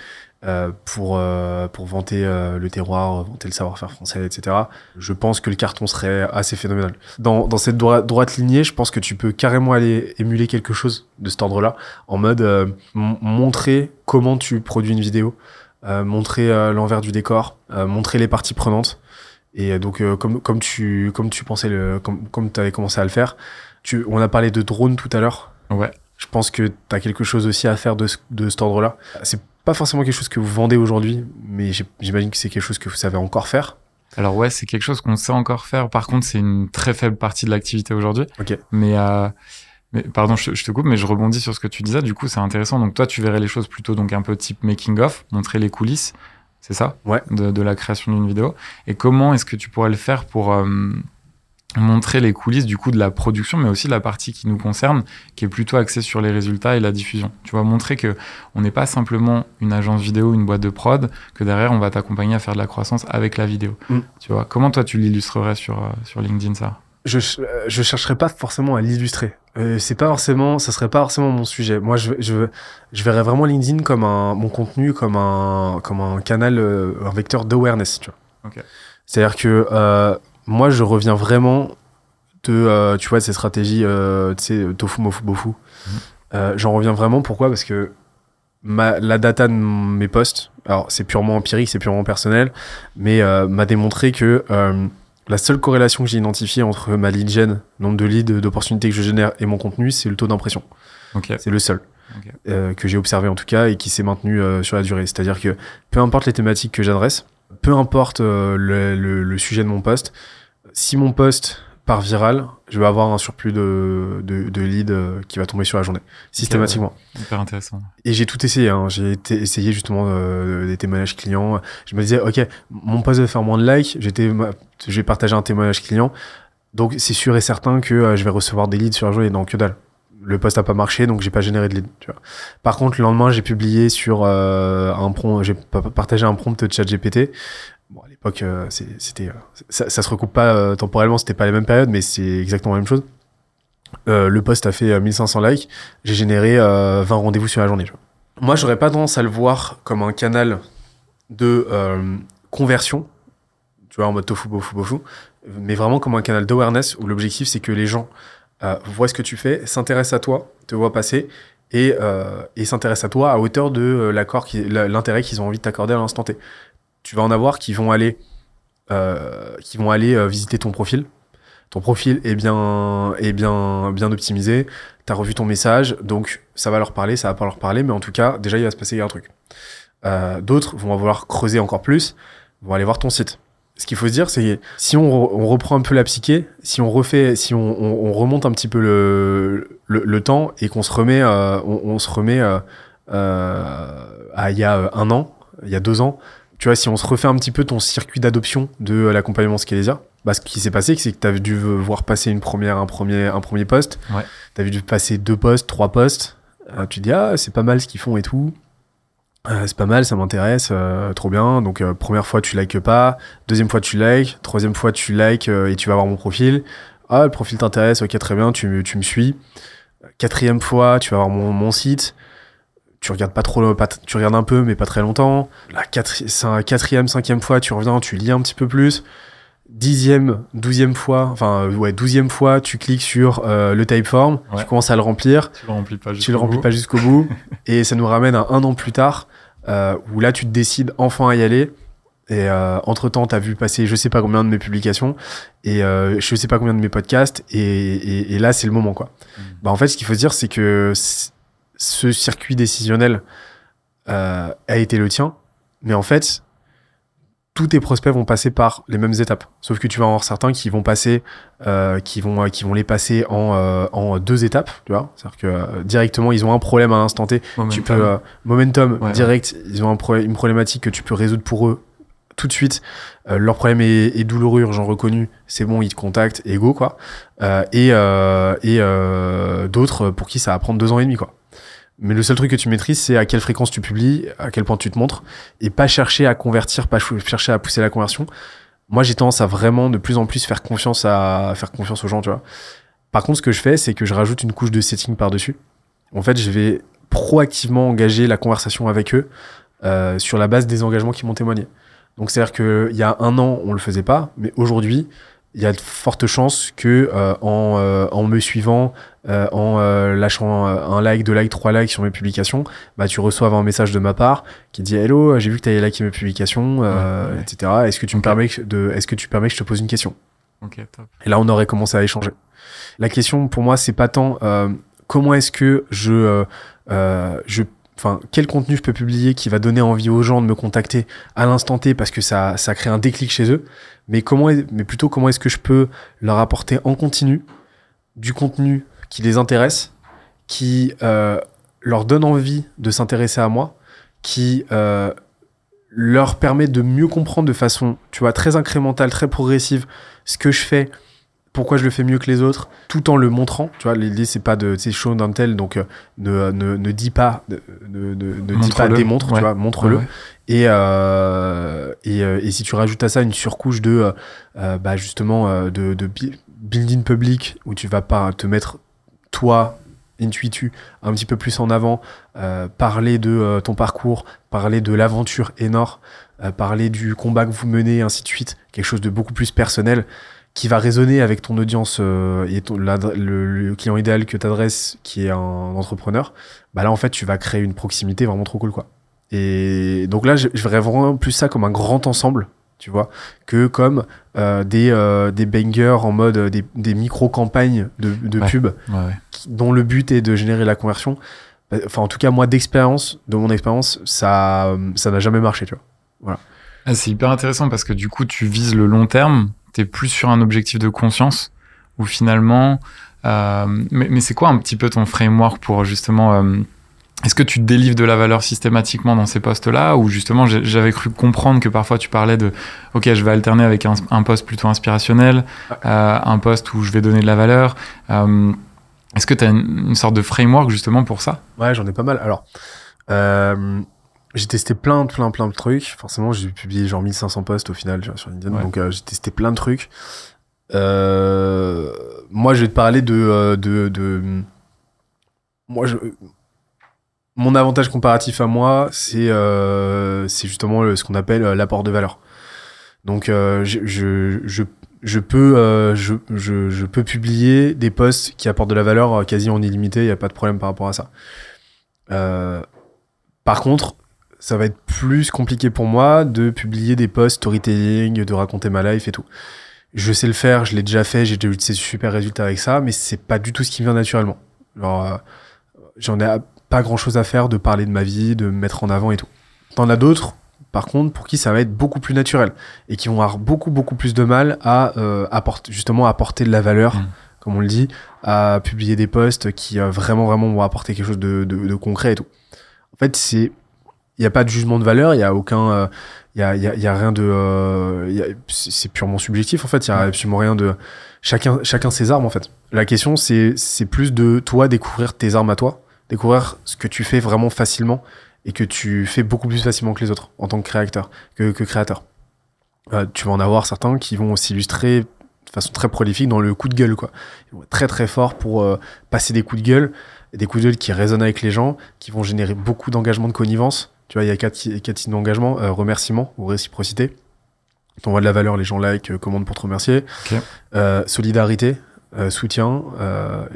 euh, pour euh, pour vanter le terroir, vanter le savoir-faire français, etc. Je pense que le carton serait assez phénoménal. Dans, dans cette droite, droite lignée, je pense que tu peux carrément aller émuler quelque chose de cet ordre-là, en mode montrer comment tu produis une vidéo, euh, montrer l'envers du décor, euh, montrer les parties prenantes. Et donc, comme, comme tu comme tu pensais le comme comme tu avais commencé à le faire, tu, on a parlé de drone tout à l'heure. Ouais. Je pense que tu as quelque chose aussi à faire de, ce- de cet ordre-là. C'est pas forcément quelque chose que vous vendez aujourd'hui, mais j'imagine que c'est quelque chose que vous savez encore faire. Alors ouais, c'est quelque chose qu'on sait encore faire. Par contre, c'est une très faible partie de l'activité aujourd'hui. Ok. Mais, euh, mais pardon, je, je te coupe, mais je rebondis sur ce que tu disais. Du coup, c'est intéressant. Donc toi, tu verrais les choses plutôt donc un peu type making of, montrer les coulisses, c'est ça? Ouais. de, de la création d'une vidéo. Et comment est-ce que tu pourrais le faire pour euh, montrer les coulisses du coup de la production, mais aussi de la partie qui nous concerne, qui est plutôt axée sur les résultats et la diffusion. Tu vois, montrer que on n'est pas simplement une agence vidéo, une boîte de prod, que derrière on va t'accompagner à faire de la croissance avec la vidéo. Mm. Tu vois, comment toi tu l'illustrerais sur euh, sur LinkedIn ça? Je, euh, je chercherai pas forcément à l'illustrer. Euh, c'est pas forcément, ça serait pas forcément mon sujet. Moi, je, je, je verrais vraiment LinkedIn comme un, mon contenu comme un, comme un canal, euh, un vecteur d'awareness, tu vois. Ok. C'est-à-dire que euh, moi, je reviens vraiment de, euh, tu vois, de ces stratégies, euh, tu sais, tofu, mofu, bofu. Euh, J'en reviens vraiment. Pourquoi? Parce que ma, la data de mes posts, alors c'est purement empirique, c'est purement personnel, mais euh, m'a démontré que la seule corrélation que j'ai identifiée entre ma lead gen, nombre de leads, d'opportunités que je génère et mon contenu, c'est le taux d'impression. Ok. C'est le seul que j'ai observé en tout cas et qui s'est maintenu sur la durée. C'est-à-dire que peu importe les thématiques que j'adresse, peu importe euh, le, le- le sujet de mon post, si mon post part viral, je vais avoir un surplus de, de, de leads euh, qui va tomber sur la journée, systématiquement. Hyper intéressant. Et j'ai tout essayé. Hein. J'ai essayé justement euh, des témoignages clients. Je me disais, ok, mon poste va faire moins de likes. Vais partager un témoignage client. Donc c'est sûr et certain que euh, je vais recevoir des leads sur la journée. Non, que dalle. Le poste a pas marché, donc j'ai pas généré de leads. Tu vois. Par contre, le lendemain, j'ai publié sur euh, un prompt, j'ai pa- partagé un prompt de ChatGPT Bon, à l'époque, euh, c'était, euh, ça, se recoupe pas euh, temporellement, c'était pas les mêmes périodes, mais c'est exactement la même chose. Le post a fait euh, 1500 likes, j'ai généré euh, 20 rendez-vous sur la journée. tu vois. Moi, j'aurais pas tendance à le voir comme un canal de conversion, tu vois, en mode tofu, bofu, bofu, mais vraiment comme un canal d'awareness où l'objectif c'est que les gens euh, voient ce que tu fais, s'intéressent à toi, te voient passer et, euh, et s'intéressent à toi à hauteur de euh, l'accord, l'intérêt qu'ils ont envie de t'accorder à l'instant T. Tu vas en avoir qui vont aller, euh, qui vont aller visiter ton profil. Ton profil est bien, est bien, bien optimisé. T'as revu ton message, donc ça va leur parler, ça va pas leur parler, mais en tout cas, déjà il va se passer un truc. D'autres vont vouloir creuser encore plus, vont aller voir ton site. Ce qu'il faut se dire, c'est si on, re- on reprend un peu la psyché, si on refait, si on, on- on remonte un petit peu le, le, le temps et qu'on se remet, euh, on, on se remet euh, euh, à il y a euh, un an, il y a deux ans, tu vois, si on se refait un petit peu ton circuit d'adoption de euh, l'accompagnement Scalesia, bah, ce qui s'est passé, c'est que tu as dû voir passer une première, un premier, un premier poste, Ouais. tu as dû passer deux postes, trois postes, tu te dis, ah, c'est pas mal ce qu'ils font et tout. Euh, c'est pas mal, ça m'intéresse, euh, trop bien. Donc euh, première fois tu likes pas, deuxième fois tu likes, troisième fois tu likes et tu vas voir mon profil. Ah le profil t'intéresse, ok très bien, tu, me- tu me suis. Quatrième fois tu vas voir mon, mon site. Tu regardes pas trop, pas tu regardes un peu mais pas très longtemps. La quatri- quatrième, cinquième fois tu reviens, tu lis un petit peu plus. Dixième, douzième fois, enfin ouais douzième fois tu cliques sur le typeform, Ouais. tu commences à le remplir Tu le remplis pas jusqu'au remplis bout. pas jusqu'au bout et ça nous ramène à un an plus tard euh, où là tu te décides enfin à y aller. Et entre temps t'as vu passer je sais pas combien de mes publications et euh, je sais pas combien de mes podcasts et, et- et là c'est le moment quoi. Mm. bah en fait ce qu'il faut se dire c'est que ce circuit décisionnel euh, a été le tien. Mais en fait tous tes prospects vont passer par les mêmes étapes. Sauf que tu vas en avoir certains qui vont passer euh, qui vont qui vont les passer en euh, en deux étapes tu vois. C'est à dire que euh, directement ils ont un problème à l'instant T. Tu Momentum. peux euh, momentum Ouais, direct ils ont un pro- une problématique que tu peux résoudre pour eux tout de suite. Euh, leur problème est, est douloureux urgent reconnu c'est bon ils te contactent et go quoi. Euh, et euh, et euh, d'autres pour qui ça va prendre deux ans et demi quoi mais le seul truc que tu maîtrises c'est à quelle fréquence tu publies à quel point tu te montres et pas chercher à convertir pas ch- chercher à pousser la conversion. Moi j'ai tendance à vraiment de plus en plus faire confiance à faire confiance aux gens tu vois. Par contre ce que je fais c'est que je rajoute une couche de setting par dessus en fait je vais proactivement engager la conversation avec eux euh, sur la base des engagements qui m'ont témoigné. Donc c'est-à-dire qu'il y a un an, on le faisait pas, mais aujourd'hui, il y a de fortes chances que euh, en, euh, en me suivant, euh, en euh, lâchant euh, un like, deux likes, trois likes sur mes publications, bah tu reçoives un message de ma part qui dit Hello, j'ai vu que tu avais liké mes publications, euh, Ouais, ouais. etc. Est-ce que tu me permets de, est-ce que tu permets que je te pose une question? Ok, top. et là, on aurait commencé à échanger. La question pour moi, c'est pas tant euh, comment est-ce que je, euh, euh, je, enfin, quel contenu je peux publier qui va donner envie aux gens de me contacter à l'instant T parce que ça, crée un déclic chez eux. Mais comment, plutôt comment est-ce que je peux leur apporter en continu du contenu qui les intéresse, qui euh, leur donne envie de s'intéresser à moi, qui euh, leur permet de mieux comprendre de façon, tu vois, très incrémentale, très progressive, ce que je fais, pourquoi je le fais mieux que les autres, tout en le montrant. Tu vois, l'idée c'est pas de, sais, show d'un tel, donc euh, ne, ne, ne dis pas, ne, ne, ne- dis pas, Montre-le. démontre, Ouais. tu vois, montre-le. Ouais, ouais. Et, euh, et, euh, et si tu rajoutes à ça une surcouche de, euh, bah justement, de, de building public où tu vas pas te mettre toi, intuitu, un petit peu plus en avant, euh, parler de euh, ton parcours, parler de l'aventure énorme, euh, parler du combat que vous menez, ainsi de suite, quelque chose de beaucoup plus personnel qui va résonner avec ton audience euh, et ton, le, le client idéal que tu adresses, qui est un entrepreneur, bah là en fait tu vas créer une proximité vraiment trop cool quoi. Et donc là je, je verrais vraiment plus ça comme un grand ensemble, tu vois, que comme euh, des, euh, des bangers en mode des, des micro-campagnes de, de Ouais. pub Ouais, ouais. qui- dont le but est de générer la conversion. Euh, Enfin en tout cas moi d'expérience, de mon expérience, ça ça n'a jamais marché, tu vois. Ah, c'est hyper intéressant parce que du coup, tu vises le long terme, tu es plus sur un objectif de conscience où finalement. euh, mais mais c'est quoi un petit peu ton framework pour justement. euh, est-ce que tu délivres de la valeur systématiquement dans ces postes-là ou justement j'avais cru comprendre que parfois tu parlais de ok je vais alterner avec un, un poste plutôt inspirationnel, euh, un poste où je vais donner de la valeur. Est-ce que tu as une, une sorte de framework justement pour ça? Ouais, j'en ai pas mal. Alors, euh, j'ai testé plein, plein, plein de trucs. Forcément, j'ai publié genre 1500 posts au final sur LinkedIn. Ouais. Donc, euh, j'ai testé plein de trucs. Euh, moi, je vais te parler de, euh, de, de... Moi, je... Mon avantage comparatif à moi, c'est euh, c'est justement ce qu'on appelle l'apport de valeur. Donc, je, je, je, je peux, je, je, je peux publier des posts qui apportent de la valeur quasi en illimité. Il n'y a pas de problème par rapport à ça. Par contre, ça va être plus compliqué pour moi de publier des posts storytelling, de raconter ma life et tout. Je sais le faire, je l'ai déjà fait, j'ai déjà eu de ces super résultats avec ça, mais c'est pas du tout ce qui vient naturellement. Alors, euh, j'en ai pas grand chose à faire de parler de ma vie, de me mettre en avant et tout. T'en as d'autres, par contre, pour qui ça va être beaucoup plus naturel et qui vont avoir beaucoup, beaucoup plus de mal à euh, apporter, justement, apporter de la valeur, Mm. comme on le dit, à publier des posts qui euh, vraiment, vraiment vont apporter quelque chose de, de, de concret et tout. En fait, c'est, il n'y a pas de jugement de valeur, il n'y a aucun, euh, il y a, il y a, il y a rien de, euh, c'est purement subjectif en fait, il y a absolument rien de, chacun, chacun ses armes en fait. La question c'est, plus de toi découvrir tes armes à toi, découvrir ce que tu fais vraiment facilement et que tu fais beaucoup plus facilement que les autres en tant que créateur, que, que créateur. Euh, tu vas en avoir certains qui vont s'illustrer de façon très prolifique dans le coup de gueule quoi. Ils vont être très très forts pour euh, passer des coups de gueule, des coups de gueule qui résonnent avec les gens, qui vont générer beaucoup d'engagement de connivence. Tu vois, il y a quatre, quatre signes d'engagement, euh, remerciement ou réciprocité. T'envoies de la valeur, les gens like, euh, commandent pour te remercier. Euh, solidarité, euh, soutien.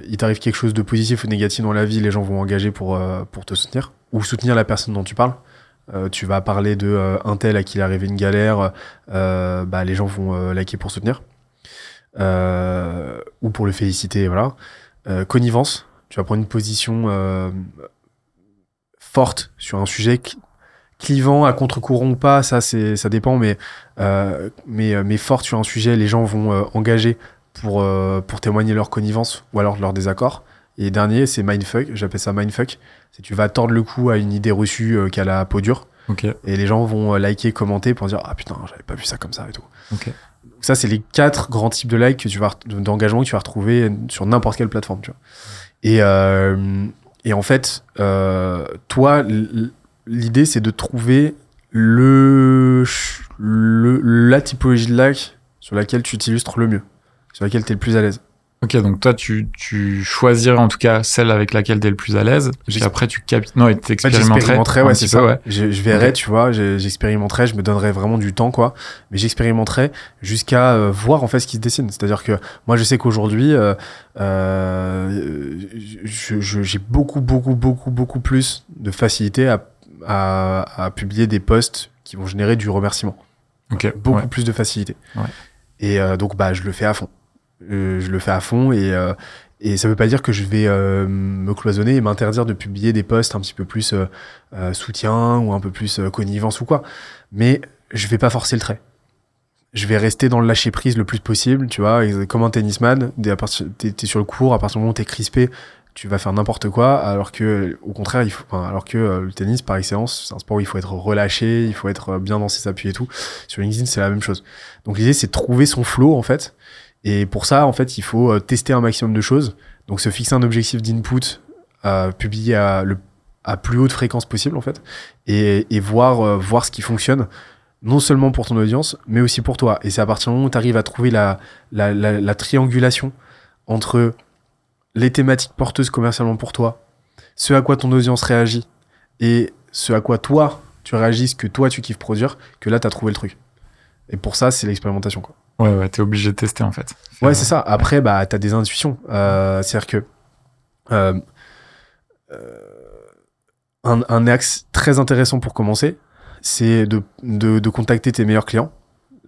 Il t'arrive quelque chose de positif ou négatif dans la vie, les gens vont engager pour, pour te soutenir ou soutenir la personne dont tu parles. Tu vas parler de un tel à qui il est arrivé une galère, bah, les gens vont liker pour soutenir ou pour le féliciter, voilà. Connivence, tu vas prendre une position forte sur un sujet cl- clivant à contre-courant ou pas, ça c'est ça dépend, mais euh, mais euh, mais forte sur un sujet, les gens vont euh, engager pour euh, pour témoigner leur connivence ou alors leur désaccord. Et dernier, c'est mindfuck, j'appelle ça mindfuck. C'est tu vas tordre le cou à une idée reçue qui a la peau dure et les gens vont liker, commenter pour dire ah putain j'avais pas vu ça comme ça et tout. Donc ça c'est les quatre grands types de likes que tu vas d'engagement que tu vas retrouver sur n'importe quelle plateforme tu vois. Et et en fait euh, toi l'idée c'est de trouver le, le la typologie de like sur laquelle tu t'illustres le mieux, sur laquelle tu es le plus à l'aise. Ok, donc toi, tu, tu choisirais en tout cas celle avec laquelle tu es le plus à l'aise. Puis après, tu capi... Non, et En fait, t'expérimenterais. ouais, c'est peu, ça. ouais. Je, je verrais, tu vois, j'expérimenterais, je me donnerais vraiment du temps, quoi. Mais j'expérimenterais jusqu'à euh, voir en fait ce qui se dessine. C'est-à-dire que moi, je sais qu'aujourd'hui, euh, euh, je- je- j'ai beaucoup, beaucoup, beaucoup, beaucoup plus de facilité à, à, à publier des posts qui vont générer du remerciement. Ok. Beaucoup ouais. plus de facilité. Ouais. Et euh, donc, bah, je le fais à fond. Euh, je le fais à fond et, euh, et ça veut pas dire que je vais euh, me cloisonner et m'interdire de publier des posts un petit peu plus euh, euh, soutien ou un peu plus connivence ou quoi. Mais je vais pas forcer le trait. Je vais rester dans le lâcher prise le plus possible, tu vois, comme un tennisman. T'es t'es sur le court, à partir du moment où t'es crispé, tu vas faire n'importe quoi, alors que, au contraire, il faut, enfin, alors que le tennis, par excellence, c'est un sport où il faut être relâché, il faut être bien dans ses appuis et tout. Sur LinkedIn, c'est la même chose. Donc l'idée, c'est de trouver son flow, en fait. Et pour ça, en fait, il faut euh, tester un maximum de choses. Donc se fixer un objectif d'input, euh, publier à, le, à plus haute fréquence possible, en fait, et, et voir, euh, voir ce qui fonctionne, non seulement pour ton audience, mais aussi pour toi. Et c'est à partir du moment où tu arrives à trouver la, la, la, la triangulation entre les thématiques porteuses commercialement pour toi, ce à quoi ton audience réagit, et ce à quoi toi, tu réagis, ce que toi, tu kiffes produire, que là, tu as trouvé le truc. Et pour ça, c'est l'expérimentation, quoi. Ouais, ouais, t'es obligé de tester en fait. Ouais, c'est ça. Après, bah, t'as des intuitions. Euh, C'est-à-dire que euh, euh, un, un axe très intéressant pour commencer, c'est de, de, de contacter tes meilleurs clients,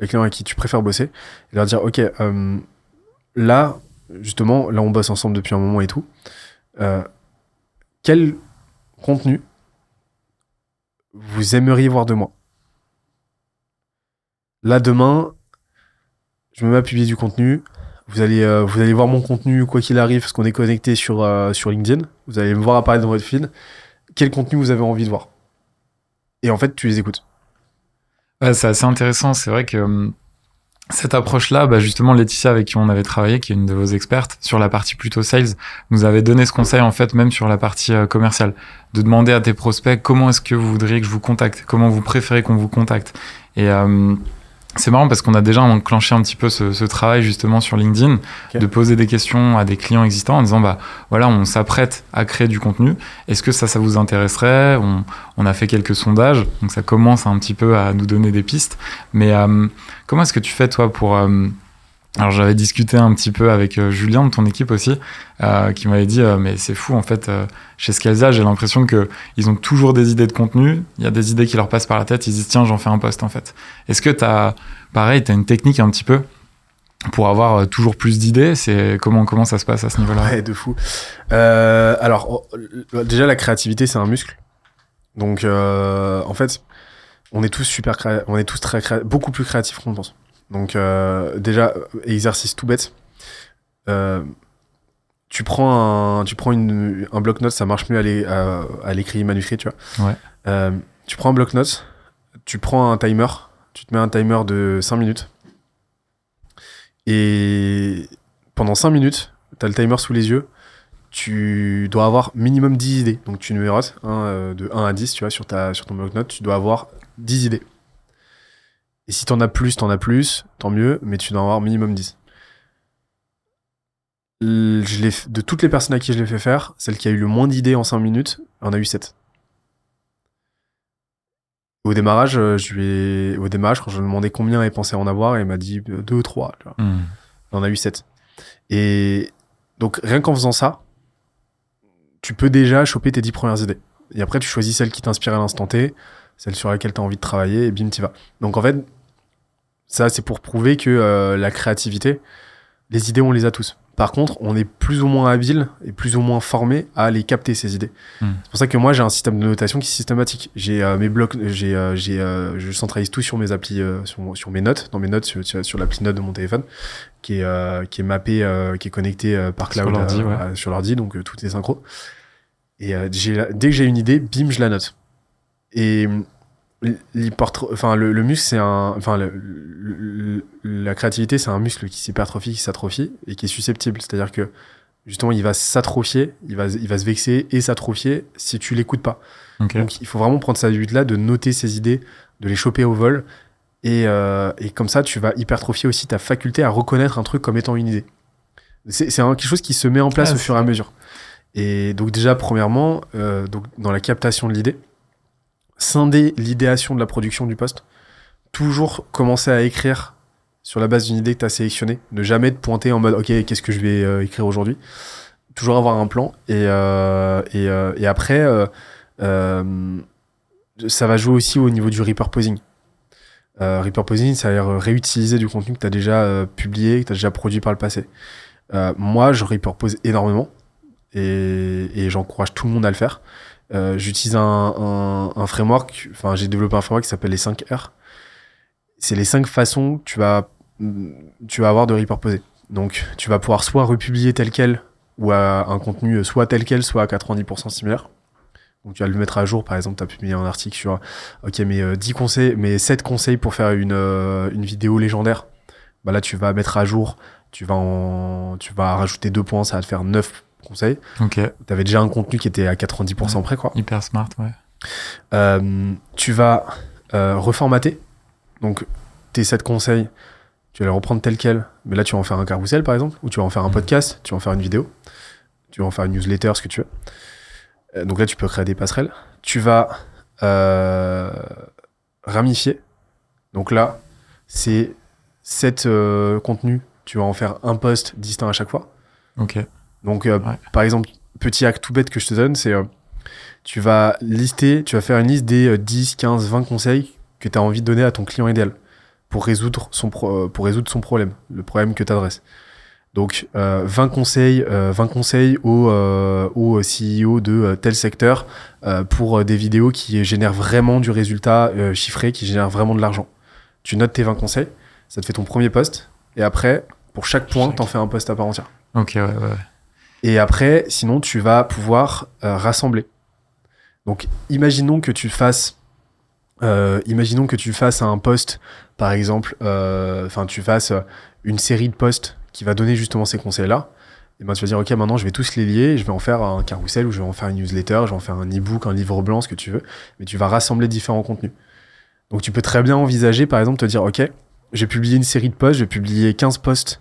les clients avec qui tu préfères bosser, et leur dire, ok, euh, là, justement, là, on bosse ensemble depuis un moment et tout. Quel contenu vous aimeriez voir de moi? Là, demain, je me mets à publier du contenu. Vous allez, euh, vous allez voir mon contenu quoi qu'il arrive, parce qu'on est connecté sur, euh, sur LinkedIn. Vous allez me voir apparaître dans votre feed. Quel contenu vous avez envie de voir? Et en fait, tu les écoutes. C'est assez intéressant. C'est vrai que hum, cette approche-là, bah justement, Laetitia, avec qui on avait travaillé, qui est une de vos expertes, sur la partie plutôt sales, nous avait donné ce conseil, en fait, même sur la partie euh, commerciale, de demander à tes prospects comment est-ce que vous voudriez que je vous contacte, comment vous préférez qu'on vous contacte. Euh, c'est marrant parce qu'on a déjà enclenché un petit peu ce, ce travail justement sur LinkedIn, de poser des questions à des clients existants en disant bah voilà on s'apprête à créer du contenu. Est-ce que ça ça vous intéresserait? On, on a fait quelques sondages donc ça commence un petit peu à nous donner des pistes. Mais euh, comment est-ce que tu fais toi pour euh, alors j'avais discuté un petit peu avec euh, Julien de ton équipe aussi, euh, qui m'avait dit euh, mais c'est fou en fait euh, chez Scalza j'ai l'impression que ils ont toujours des idées de contenu, il y a des idées qui leur passent par la tête, ils disent tiens j'en fais un post en fait. Est-ce que t'as pareil t'as une technique un petit peu pour avoir euh, toujours plus d'idées? C'est comment comment ça se passe à ce niveau-là? Ouais, de fou. Alors, oh, déjà, la créativité, c'est un muscle. Donc, en fait, on est tous super on est tous très beaucoup plus créatifs qu'on pense. Donc, euh, déjà, exercice tout bête. Euh, tu prends un, tu prends une, un bloc-notes, ça marche mieux à l'é- à à l'écrit manuscrit, tu vois. Ouais. Euh, tu prends un bloc-notes, tu prends un timer, tu te mets un timer de 5 minutes. Et pendant 5 minutes, tu as le timer sous les yeux, tu dois avoir minimum 10 idées. Donc tu numérotes hein, de 1 à 10, tu vois, sur, ta, sur ton bloc-notes, tu dois avoir 10 idées. Et si t'en as plus, t'en as plus, tant mieux, mais tu dois en avoir minimum 10. L- Je l'ai de toutes les personnes à qui je l'ai fait faire, celle qui a eu le moins d'idées en 5 minutes, en a eu 7. Au démarrage, euh, je lui ai... au démarrage, quand je lui ai demandé combien elle pensait en avoir, elle m'a dit 2 ou 3. Tu vois. Hmm. On en a eu 7. Et donc, rien qu'en faisant ça, tu peux déjà choper tes 10 premières idées. Et après, tu choisis celle qui t'inspire à l'instant T, celle sur laquelle tu as envie de travailler, et bim, t'y vas. Donc, en fait, ça, c'est pour prouver que euh, la créativité, les idées, on les a tous. Par contre, on est plus ou moins habile et plus ou moins formé à les capter, ces idées. Hmm. C'est pour ça que moi, j'ai un système de notation qui est systématique. J'ai euh, mes blocs, j'ai, euh, j'ai, euh, je centralise tout sur mes applis, sur, sur mes notes, dans mes notes, sur, sur, sur l'appli note de mon téléphone, qui est, qui est mappé, qui est connecté par Sur cloud l'ordi, ouais. à- sur l'ordi, donc tout est synchro. Et j'ai dès que j'ai une idée, bim, je la note. Et l'hypertro- enfin le, le muscle c'est un enfin le- le- le- la créativité c'est un muscle qui s'hypertrophie qui s'atrophie et qui est susceptible. C'est à dire que justement il va s'atrophier il va il va se vexer et s'atrophier si tu l'écoutes pas. Donc il faut vraiment prendre cette habitude là de noter ses idées de les choper au vol et, euh, et comme ça tu vas hypertrophier aussi ta faculté à reconnaître un truc comme étant une idée. C'est quelque chose qui se met en place Ah, au fur et à mesure. Et donc déjà premièrement euh, donc dans la captation de l'idée scinder l'idéation de la production du poste, toujours commencer à écrire sur la base d'une idée que tu as sélectionnée, ne jamais te pointer en mode ok qu'est-ce que je vais euh, écrire aujourd'hui, toujours avoir un plan et, euh, et, euh, et après euh, euh, ça va jouer aussi au niveau du repurposing. Repurposing, ça veut dire réutiliser du contenu que tu as déjà publié, que tu as déjà produit par le passé. Moi, je repurpose énormément et, et j'encourage tout le monde à le faire. Euh, j'utilise un, un, un framework, enfin j'ai développé un framework qui s'appelle les 5 R. C'est les 5 façons que tu vas, tu vas avoir de repurposer. Donc tu vas pouvoir soit republier tel quel, ou un contenu soit tel quel, soit à 90% similaire. Donc tu vas le mettre à jour, par exemple, tu as publié un article sur OK, mais euh, 10 conseils, mais 7 conseils pour faire une, euh, une vidéo légendaire. Bah là tu vas mettre à jour, tu vas en tu vas rajouter deux points, ça va te faire 9 conseils. Ok. T'avais déjà un contenu qui était à 90% près, quoi. Hyper smart, ouais. Euh, tu vas euh, reformater. Donc, tes 7 conseils, tu vas les reprendre tel quel. Mais là, tu vas en faire un carrousel, par exemple, ou tu vas en faire un Mhm. podcast, tu vas en faire une vidéo, tu vas en faire une newsletter, ce que tu veux. Euh, donc là, tu peux créer des passerelles. Tu vas ramifier. Donc là, c'est 7 euh, contenus. Tu vas en faire un post distinct à chaque fois. Ok. Donc, euh, Ouais. par exemple, petit hack tout bête que je te donne, c'est euh, tu vas lister, tu vas faire une liste des euh, 10, 15, 20 conseils que tu as envie de donner à ton client idéal pour résoudre son, pro- euh, pour résoudre son problème, le problème que tu adresses. Donc, euh, 20 conseils, euh, 20 conseils au, au CEO de tel secteur pour des vidéos qui génèrent vraiment du résultat chiffré, qui génèrent vraiment de l'argent. Tu notes tes 20 conseils, ça te fait ton premier post, et après, pour chaque point, t'en fais un post à part entière. Ok, ouais, ouais. Et après, sinon, tu vas pouvoir euh, rassembler. Donc, imaginons que tu fasses euh, imaginons que tu fasses un post, par exemple, euh, enfin, tu fasses une série de posts qui va donner justement ces conseils-là. Et ben, tu vas dire, OK, maintenant, je vais tous les lier, je vais en faire un carrousel ou je vais en faire une newsletter, je vais en faire un e-book, un livre blanc, ce que tu veux. Mais tu vas rassembler différents contenus. Donc, tu peux très bien envisager, par exemple, te dire, OK, j'ai publié une série de posts, je vais publier 15 posts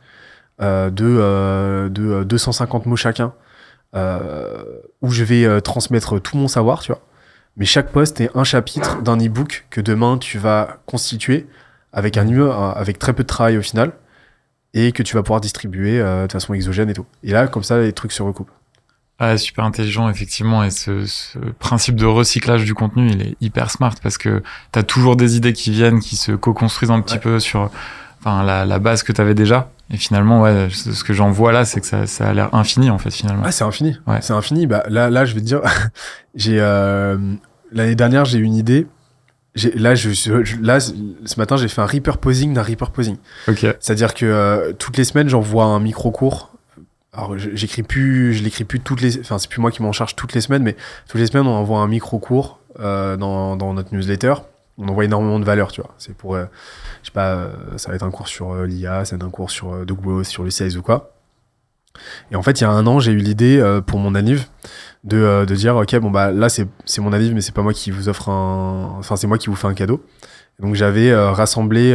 de, euh, de 250 mots chacun, euh, où je vais transmettre tout mon savoir, tu vois. Mais chaque post est un chapitre d'un e-book que demain tu vas constituer avec un avec très peu de travail au final et que tu vas pouvoir distribuer de façon exogène et tout. Et là, comme ça, les trucs se recoupent. Ah, super intelligent, effectivement. Et ce, ce, principe de recyclage du contenu, il est hyper smart parce que tu as toujours des idées qui viennent, qui se co-construisent un petit peu sur enfin, la, la base que tu avais déjà. Et finalement, ouais, ce que j'en vois là, c'est que ça, ça a l'air infini, en fait, finalement. Ah, c'est infini. Ouais. C'est infini. Bah, là, là, je vais te dire, j'ai, euh, l'année dernière, j'ai eu une idée. Là, je, je, là, ce matin, j'ai fait un repurposing d'un repurposing. Ok. C'est-à-dire que euh, toutes les semaines, j'envoie un micro cours alors j'écris plus, je l'écris plus toutes les, enfin c'est plus moi qui m'en charge toutes les semaines, mais toutes les semaines on envoie un micro cours euh, dans, dans notre newsletter. On envoie énormément de valeur, tu vois. C'est pour, euh, je sais pas, euh, ça va être un cours sur euh, l'IA, ça va être un cours sur euh, growth, sur le sales ou quoi. Et en fait, il y a un an, j'ai eu l'idée pour mon anniv de, de dire, ok, bon bah là c'est mon anniv, mais c'est pas moi qui vous offre un, enfin c'est moi qui vous fais un cadeau. Donc j'avais rassemblé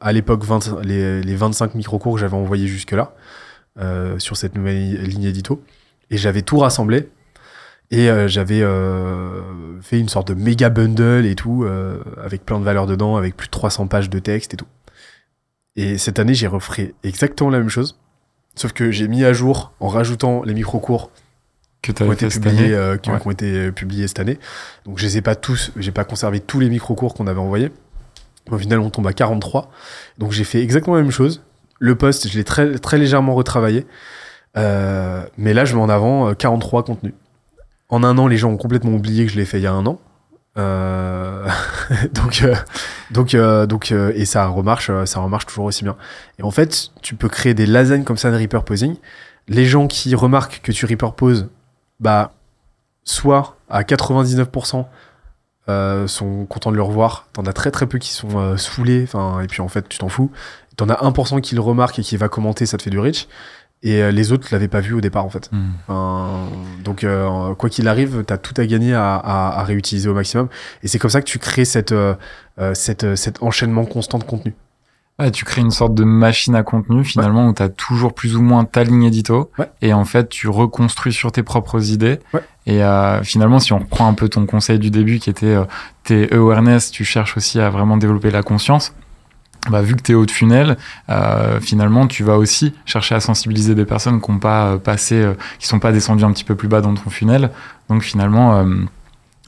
à l'époque les, les 25 micro cours que j'avais envoyés jusque là. Euh, sur cette nouvelle ligne édito. Et j'avais tout rassemblé. Et euh, j'avais euh, fait une sorte de méga bundle et tout, avec plein de valeurs dedans, avec plus de 300 pages de texte et tout. Et cette année, j'ai refait exactement la même chose. Sauf que j'ai mis à jour en rajoutant les micro-cours que qui, ont été, publiés, qui, ont été publiés cette année. Donc je les ai pas tous, j'ai pas conservé tous les micro-cours qu'on avait envoyés. Au final, on tombe à 43. Donc j'ai fait exactement la même chose. Le poste, je l'ai très, très légèrement retravaillé. Euh, mais là, je mets en avant 43 euh, contenus. En un an, les gens ont complètement oublié que je l'ai fait il y a un an. Euh, donc, donc, donc, et ça remarche, ça remarche toujours aussi bien. Et en fait, tu peux créer des lasagnes comme ça de repurposing. Les gens qui remarquent que tu repurposes, bah, soit à 99%, sont contents de le revoir. T'en as très très peu qui sont saoulés. Enfin, et puis en fait, tu t'en fous t'en as 1% qui le remarque et qui va commenter, ça te fait du reach. Et euh, les autres l'avaient pas vu au départ en fait. Hmm. donc euh, quoi qu'il arrive, t'as tout à gagner à, à, réutiliser au maximum. Et c'est comme ça que tu crées cette, euh, cette, cet enchaînement constant de contenu. Ouais, tu crées une sorte de machine à contenu finalement où tu as toujours plus ou moins ta ligne édito et en fait tu reconstruis sur tes propres idées et finalement si on reprend un peu ton conseil du début qui était tes awareness, tu cherches aussi à vraiment développer la conscience bah, vu que tu es haut de funnel, euh, finalement, tu vas aussi chercher à sensibiliser des personnes qui n'ont pas euh, passé, euh, qui sont pas descendues un petit peu plus bas dans ton funnel. Donc finalement, euh,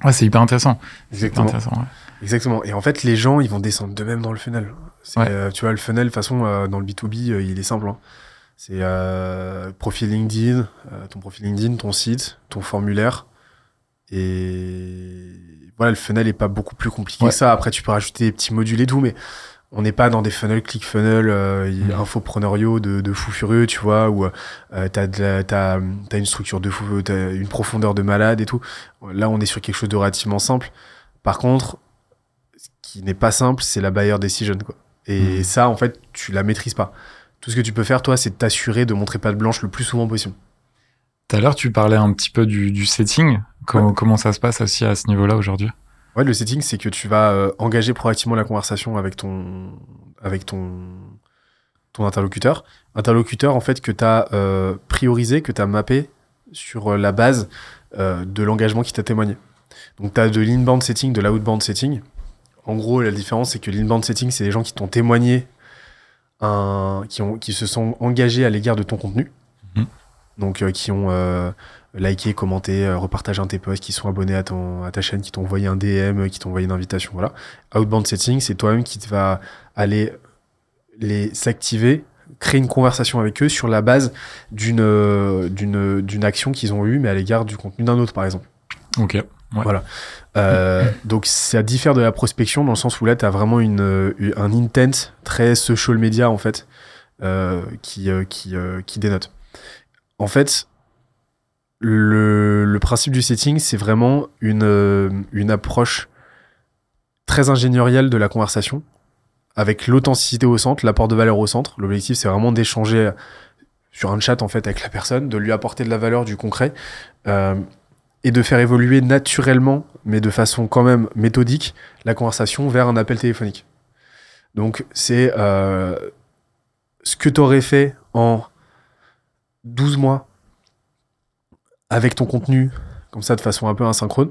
ouais, c'est hyper intéressant. Exactement. Intéressant, ouais. Exactement. Et en fait, les gens, ils vont descendre de même dans le funnel. Tu vois, le funnel, de façon, dans le B2B, il est simple. Hein. C'est profil LinkedIn, ton profil LinkedIn, ton site, ton formulaire. Et voilà, le funnel est pas beaucoup plus compliqué que ça. Après, tu peux rajouter des petits modules et tout, mais on n'est pas dans des funnels, click funnel, euh, mmh. infopreneuriaux de, de fou furieux, tu vois, où euh, t'as, t'as, t'as une structure de fou, t'as une profondeur de malade et tout. Là, on est sur quelque chose de relativement simple. Par contre, ce qui n'est pas simple, c'est la buyer decision, quoi. Et mmh. ça, en fait, tu la maîtrises pas. Tout ce que tu peux faire, toi, c'est t'assurer de montrer pas de blanche le plus souvent possible. Tout à l'heure, tu parlais un petit peu du, du setting. Comment, comment ça se passe aussi à ce niveau-là aujourd'hui? Ouais, le setting, c'est que tu vas euh, engager proactivement la conversation avec ton, avec ton, ton interlocuteur. Interlocuteur, en fait, que tu as euh, priorisé, que tu as mappé sur euh, la base de l'engagement qui t'a témoigné. Donc, tu as de l'inbound setting, de l'outbound setting. En gros, la différence, c'est que l'inbound setting, c'est les gens qui t'ont témoigné, un, qui, ont, qui se sont engagés à l'égard de ton contenu. Mmh. Donc, qui ont liker, commenter, euh, repartager un tes posts, qui sont abonnés à, ton, à ta chaîne, qui t'ont envoyé un DM, qui t'ont envoyé une invitation. Voilà. Outbound setting, c'est toi-même qui va aller les s'activer, créer une conversation avec eux sur la base d'une euh, d'une d'une action qu'ils ont eue, mais à l'égard du contenu d'un autre, par exemple. Ok. Voilà. Euh, donc ça diffère de la prospection dans le sens où là tu as vraiment une, un intent très social media en fait euh, qui qui qui dénote. En fait, le, principe du setting, c'est vraiment une, euh, approche très ingénieriel de la conversation, avec l'authenticité au centre, l'apport de valeur au centre. L'objectif, c'est vraiment d'échanger sur un chat en fait avec la personne, de lui apporter de la valeur, du concret, euh, et de faire évoluer naturellement, mais de façon quand même méthodique, la conversation vers un appel téléphonique. Donc c'est euh, ce que tu aurais fait en 12 mois avec ton contenu, comme ça de façon un peu asynchrone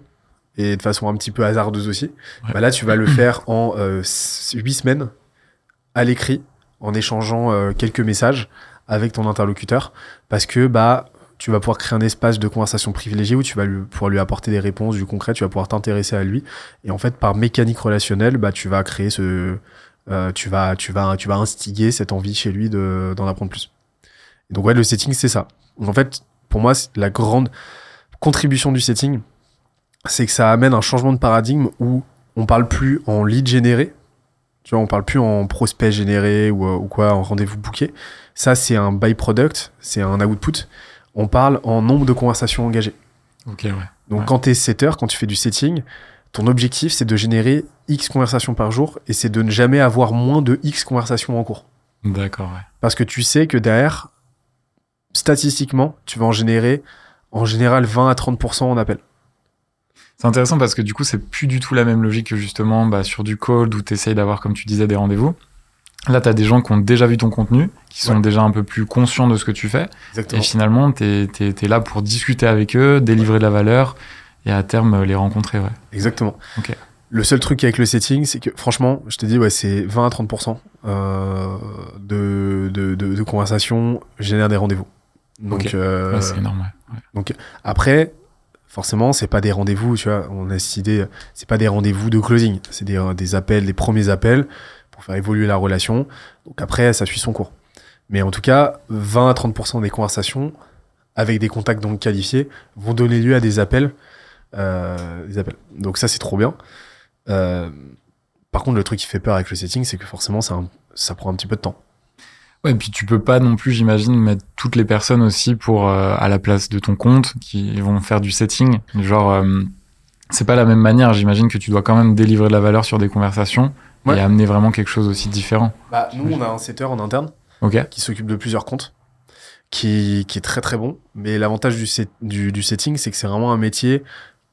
et de façon un petit peu hasardeuse aussi, Ouais. bah là tu vas le faire en euh, 8 semaines à l'écrit, en échangeant euh, quelques messages avec ton interlocuteur, parce que bah tu vas pouvoir créer un espace de conversation privilégié où tu vas lui, pouvoir lui apporter des réponses, du concret, tu vas pouvoir t'intéresser à lui, et en fait par mécanique relationnelle, bah tu vas créer ce, euh, tu vas, tu vas, tu vas instiguer cette envie chez lui de d'en apprendre plus. Et donc ouais, le setting c'est ça. En fait, pour moi, la grande contribution du setting, c'est que ça amène un changement de paradigme où on parle plus en lead généré, tu vois, on parle plus en prospect généré ou, euh, ou quoi, en rendez-vous booké. Ça, c'est un byproduct, c'est un output. On parle en nombre de conversations engagées. Ok, ouais. Donc Ouais. quand tu es setter, quand tu fais du setting, ton objectif c'est de générer X conversations par jour et c'est de ne jamais avoir moins de X conversations en cours. D'accord, ouais. Parce que tu sais que derrière, statistiquement, tu vas en générer en général 20 à 30% en appel. C'est intéressant parce que du coup, c'est plus du tout la même logique que justement bah, sur du cold où tu essayes d'avoir, comme tu disais, des rendez-vous. Là, tu as des gens qui ont déjà vu ton contenu, qui sont Ouais. déjà un peu plus conscients de ce que tu fais. Exactement. Et finalement, tu es, là pour discuter avec eux, délivrer de la valeur et à terme euh, les rencontrer. Ouais. Exactement. Le seul truc avec le setting, c'est que franchement, je te dis, ouais, c'est 20 à 30% euh, de, de, de, de conversations génèrent des rendez-vous. Donc, euh, Ouais, c'est énorme. Ouais. Ouais. Après, forcément, c'est pas des rendez-vous, tu vois. On a cette idée, c'est pas des rendez-vous de closing. C'est des, euh, des appels, des premiers appels pour faire évoluer la relation. Donc après, ça suit son cours. Mais en tout cas, 20 à 30% des conversations avec des contacts donc qualifiés vont donner lieu à des appels. euh, des appels. Donc ça, c'est trop bien. Euh, par contre, le truc qui fait peur avec le setting, c'est que forcément, ça, ça prend un petit peu de temps. Ouais, et puis tu peux pas non plus, j'imagine, mettre toutes les personnes aussi pour euh, à la place de ton compte qui vont faire du setting. Genre, euh, c'est pas la même manière. J'imagine que tu dois quand même délivrer de la valeur sur des conversations Ouais. et amener vraiment quelque chose aussi différent. Bah, nous, on a un setter en interne qui s'occupe de plusieurs comptes, qui, qui est très très bon. Mais l'avantage du, set- du, du setting, c'est que c'est vraiment un métier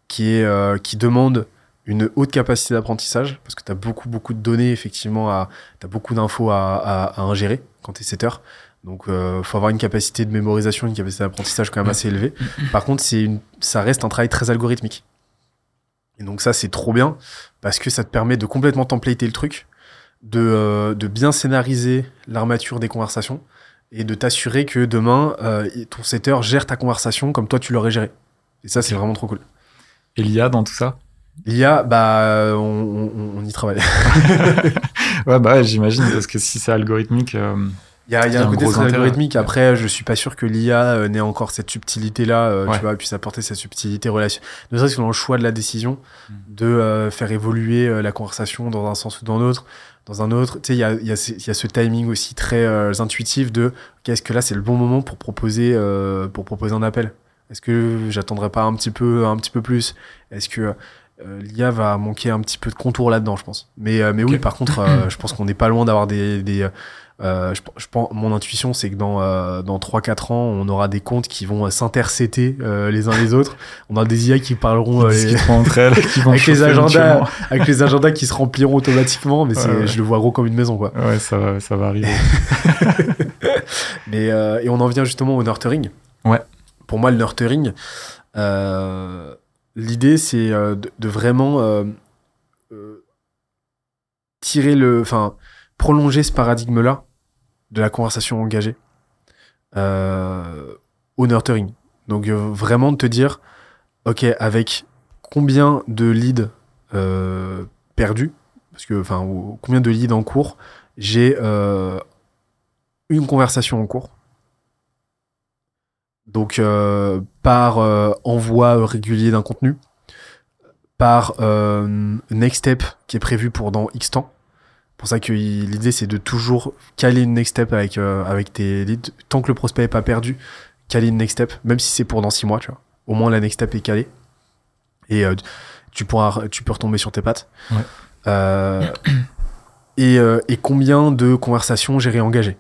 qui, est, euh, qui demande une haute capacité d'apprentissage, parce que tu as beaucoup beaucoup de données, effectivement, tu as beaucoup d'infos à, ingérer quand tu es setter. Donc, il faut avoir une capacité de mémorisation, une capacité d'apprentissage quand même assez élevée. Par contre, une, ça reste un travail très algorithmique. Et donc ça, c'est trop bien, parce que ça te permet de complètement templater le truc, de, euh, bien scénariser l'armature des conversations, et de t'assurer que demain, euh, ton setter gère ta conversation comme toi, tu l'aurais géré. Et ça, c'est vraiment trop cool. Et l'IA dans tout ça? L'IA, bah, euh, on, on- on y travaille. Ouais, bah ouais, j'imagine, parce que si c'est algorithmique, euh, Il y a, y a y a un un côté très algorithmique. Après, je suis pas sûr que l'IA euh, n'ait encore cette subtilité-là, euh, Ouais. tu vois, puisse apporter cette subtilité relation. Ne serait-ce que dans le choix de la décision, Mm. de euh, faire évoluer la conversation dans un sens ou dans l'autre, dans un autre. Tu sais, il y a, y, a ce- timing aussi très intuitif de qu'est-ce que là, c'est le bon moment pour proposer, euh, pour proposer un appel? Est-ce que j'attendrai pas un petit peu, un petit peu plus? Est-ce que euh, l'IA va manquer un petit peu de contour là-dedans, je pense. Mais, euh, mais oui, par contre, euh, je pense qu'on n'est pas loin d'avoir des, des je, je pense, mon intuition, c'est que dans, dans 3-4 ans, on aura des comptes qui vont s'intercéter les uns les autres. On aura des IA qui parleront les- entre elles, qui vont Avec les agendas. avec les agendas qui se rempliront automatiquement. Mais c'est- Ouais, ouais. je le vois gros comme une maison, quoi. Ouais, ça va, ça va arriver. Mais, et on en vient justement au nurturing. Ouais. Pour moi, le nurturing, euh, l'idée, c'est euh, de, vraiment euh, euh, tirer le. Enfin, prolonger ce paradigme-là de la conversation engagée au nurturing. Donc, vraiment de te dire, OK, avec combien de leads perdus, parce que, enfin, combien de leads en cours, j'ai une conversation en cours. Donc, euh, par euh, envoi régulier d'un contenu, par euh, next step qui est prévu pour dans X temps. pour ça que l'idée, c'est de toujours caler une next step avec, euh, avec tes leads. Tant que le prospect n'est pas perdu, caler une next step, même si c'est pour dans 6 mois, tu vois. Au moins, la next step est calée. Et euh, tu, pourras, tu peux retomber sur tes pattes. Ouais. et, et, combien de conversations j'ai réengagé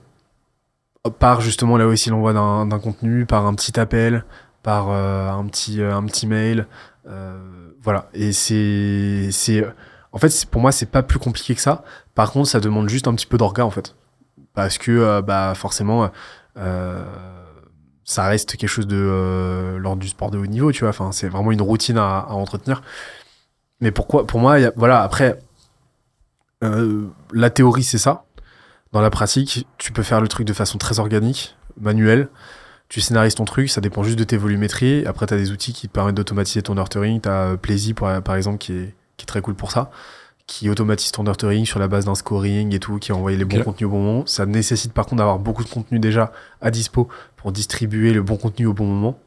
par justement là aussi l'envoi d'un contenu, par un petit appel, par un, petit, un petit mail. voilà. Et c'est. En fait, pour moi, c'est pas plus compliqué que ça. Par contre, ça demande juste un petit peu d'orga, en fait. Parce que, bah, forcément, ça reste quelque chose de euh, lors du sport de haut niveau, tu vois. Enfin, c'est vraiment une routine à, entretenir. Mais pourquoi Pour moi, voilà. Après, euh, la théorie, c'est ça. Dans la pratique, tu peux faire le truc de façon très organique, manuelle. Tu scénarises ton truc, ça dépend juste de tes volumétries. Après, tu as des outils qui te permettent d'automatiser ton nurturing. Tu as Plaisy, par exemple, qui est, qui est très cool pour ça qui automatise ton nurturing sur la base d'un scoring et tout, qui envoie les bons contenus au bon moment. Ça nécessite par contre d'avoir beaucoup de contenu déjà à dispo pour distribuer le bon contenu au bon moment.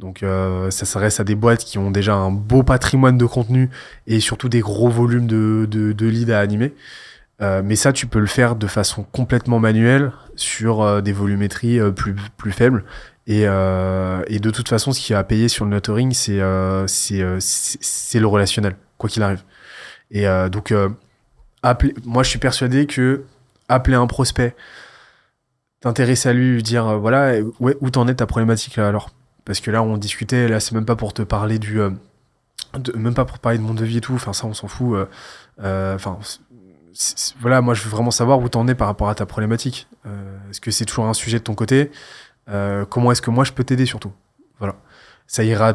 Donc euh, ça s'adresse à des boîtes qui ont déjà un beau patrimoine de contenu et surtout des gros volumes de, de, de leads à animer. Euh, mais ça, tu peux le faire de façon complètement manuelle sur euh, des volumétries euh, plus, plus faibles. Et, et, de toute façon, ce qui a payé sur le nurturing, c'est c'est le relationnel, quoi qu'il arrive. Et donc, euh, moi, je suis persuadé que appeler un prospect, t'intéresser à lui, dire voilà, où t'en es ta problématique là alors? Parce que là, on discutait, là, c'est même pas pour te parler du. même pas pour parler de mon devis et tout, enfin, ça, on s'en fout. Enfin, voilà, moi, je veux vraiment savoir où t'en es par rapport à ta problématique. est-ce que c'est toujours un sujet de ton côté? Comment est-ce que moi, je peux t'aider surtout? Voilà. Ça ira,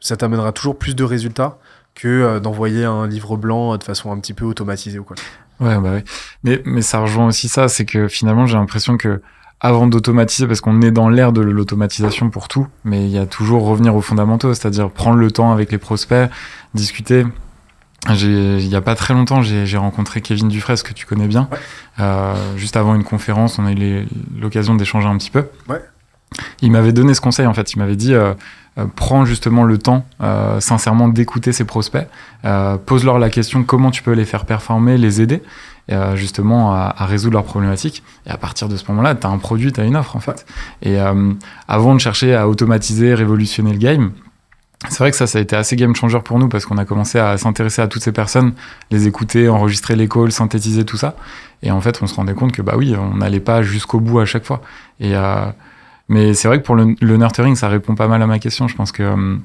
ça t'amènera toujours plus de résultats que euh, d'envoyer un livre blanc de façon un petit peu automatisée ou quoi. Ouais, bah oui. Mais, mais ça rejoint aussi ça, c'est que finalement, j'ai l'impression que avant d'automatiser, parce qu'on est dans l'ère de l'automatisation pour tout, mais il y a toujours revenir aux fondamentaux, c'est-à-dire prendre le temps avec les prospects, discuter. Il y a pas très longtemps, j'ai rencontré Kevin Dufresne, que tu connais bien. Euh, juste avant une conférence, on a eu l'occasion d'échanger un petit peu. Ouais. Il m'avait donné ce conseil, en fait. Il m'avait dit, euh, euh, prends justement le temps, euh, sincèrement, d'écouter ses prospects. Pose-leur la question comment tu peux les faire performer, les aider, justement, à, à, résoudre leurs problématiques. Et à partir de ce moment-là, tu as un produit, tu as une offre, en fait. Et avant de chercher à automatiser, révolutionner le game, c'est vrai que ça, ça a été assez game changer pour nous parce qu'on a commencé à s'intéresser à toutes ces personnes, les écouter, enregistrer les calls, synthétiser tout ça. Et en fait, on se rendait compte que, bah oui, on n'allait pas jusqu'au bout à chaque fois. Et euh, mais c'est vrai que pour le, le, nurturing, ça répond pas mal à ma question. Je pense que euh,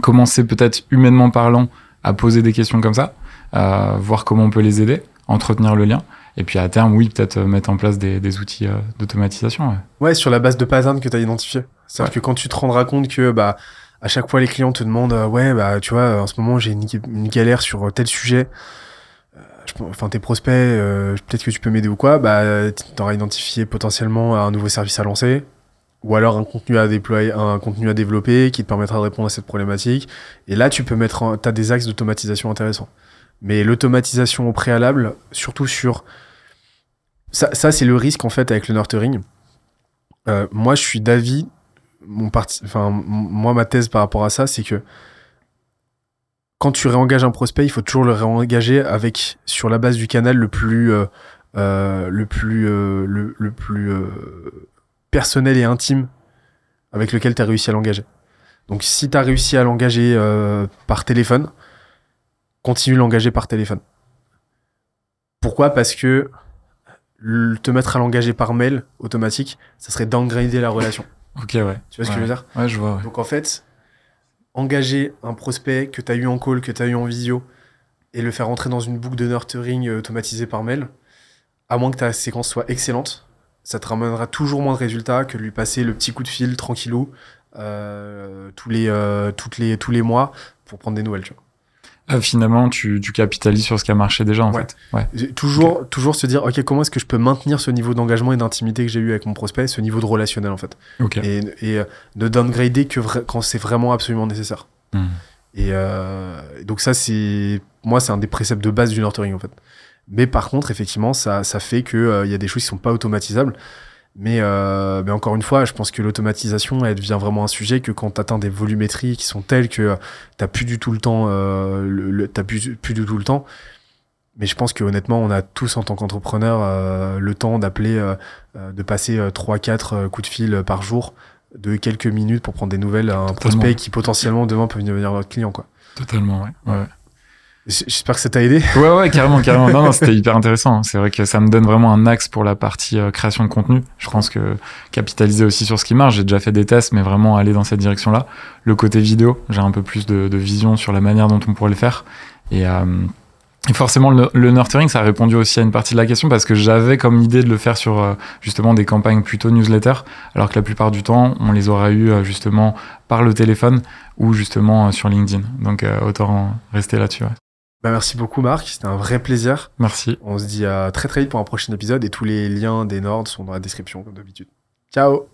commencer peut-être humainement parlant à poser des questions comme ça, euh, voir comment on peut les aider, entretenir le lien. Et puis à terme, oui, peut-être mettre en place des, des outils d'automatisation. Ouais. ouais. sur la base de patterns que tu as identifié. C'est-à-dire ouais. que quand tu te rendras compte que bah, à chaque fois les clients te demandent ouais bah tu vois en ce moment j'ai une, galère sur tel sujet enfin tes prospects euh, peut-être que tu peux m'aider ou quoi bah t'auras identifié potentiellement un nouveau service à lancer ou alors un contenu à déployer, un contenu à développer qui te permettra de répondre à cette problématique. Et là, tu peux mettre, en, as des axes d'automatisation intéressants. Mais l'automatisation au préalable, surtout sur, ça, ça c'est le risque en fait avec le nurturing. Euh, moi, je suis d'avis, moi ma thèse par rapport à ça, c'est que quand tu réengages un prospect, il faut toujours le réengager avec sur la base du canal le plus euh, euh, le plus euh, le, plus personnel et intime avec lequel tu as réussi à l'engager. Donc si tu as réussi à l'engager par téléphone, continue l'engager par téléphone. Pourquoi? Parce que te mettre à l'engager par mail automatique, ça serait downgrader la relation. Ok, ouais. Tu vois ce que je veux dire Ouais, je vois. Ouais. Donc en fait, engager un prospect que tu as eu en call, que tu as eu en visio, et le faire entrer dans une boucle de nurturing automatisée par mail, à moins que ta séquence soit excellente, ça te ramènera toujours moins de résultats que de lui passer le petit coup de fil tranquillou euh, tous les euh, toutes les tous les mois pour prendre des nouvelles tu vois. Euh, finalement tu, tu capitalises sur ce qui a marché déjà en ouais. fait ouais. toujours okay. toujours se dire ok comment est-ce que je peux maintenir ce niveau d'engagement et d'intimité que j'ai eu avec mon prospect ce niveau de relationnel en fait okay. et, et euh, ne downgrader que quand c'est vraiment absolument nécessaire mmh. et euh, donc ça c'est moi c'est un des préceptes de base du nurturing en fait mais par contre, effectivement, ça, ça fait qu'il euh, y a des choses qui sont pas automatisables. Mais, euh, mais encore une fois, je pense que l'automatisation, elle devient vraiment un sujet que quand tu atteins des volumétries qui sont telles que tu plus du tout le temps, euh, le, le, t'as plus, plus du tout le temps. Mais je pense que honnêtement, on a tous en tant qu'entrepreneur euh, le temps d'appeler, euh, de passer 3-4 coups de fil par jour de quelques minutes pour prendre des nouvelles à un Totalement. prospect qui potentiellement demain peut devenir notre client. Quoi. Totalement, ouais. ouais. J'espère que ça t'a aidé. Ouais, ouais, carrément, carrément. Non, non, c'était hyper intéressant. C'est vrai que ça me donne vraiment un axe pour la partie euh, création de contenu. Je pense que capitaliser aussi sur ce qui marche. J'ai déjà fait des tests, mais vraiment aller dans cette direction-là. Le côté vidéo, j'ai un peu plus de, vision sur la manière dont on pourrait le faire. Et, euh, forcément, le, nurturing, ça a répondu aussi à une partie de la question parce que j'avais comme idée de le faire sur euh, justement des campagnes plutôt newsletter, alors que la plupart du temps, on les aura eu justement par le téléphone ou justement sur LinkedIn. Donc, autant rester là-dessus. Bah, merci beaucoup Marc, c'était un vrai plaisir. Merci. On se dit à très très vite pour un prochain épisode et tous les liens des Nords sont dans la description comme d'habitude. Ciao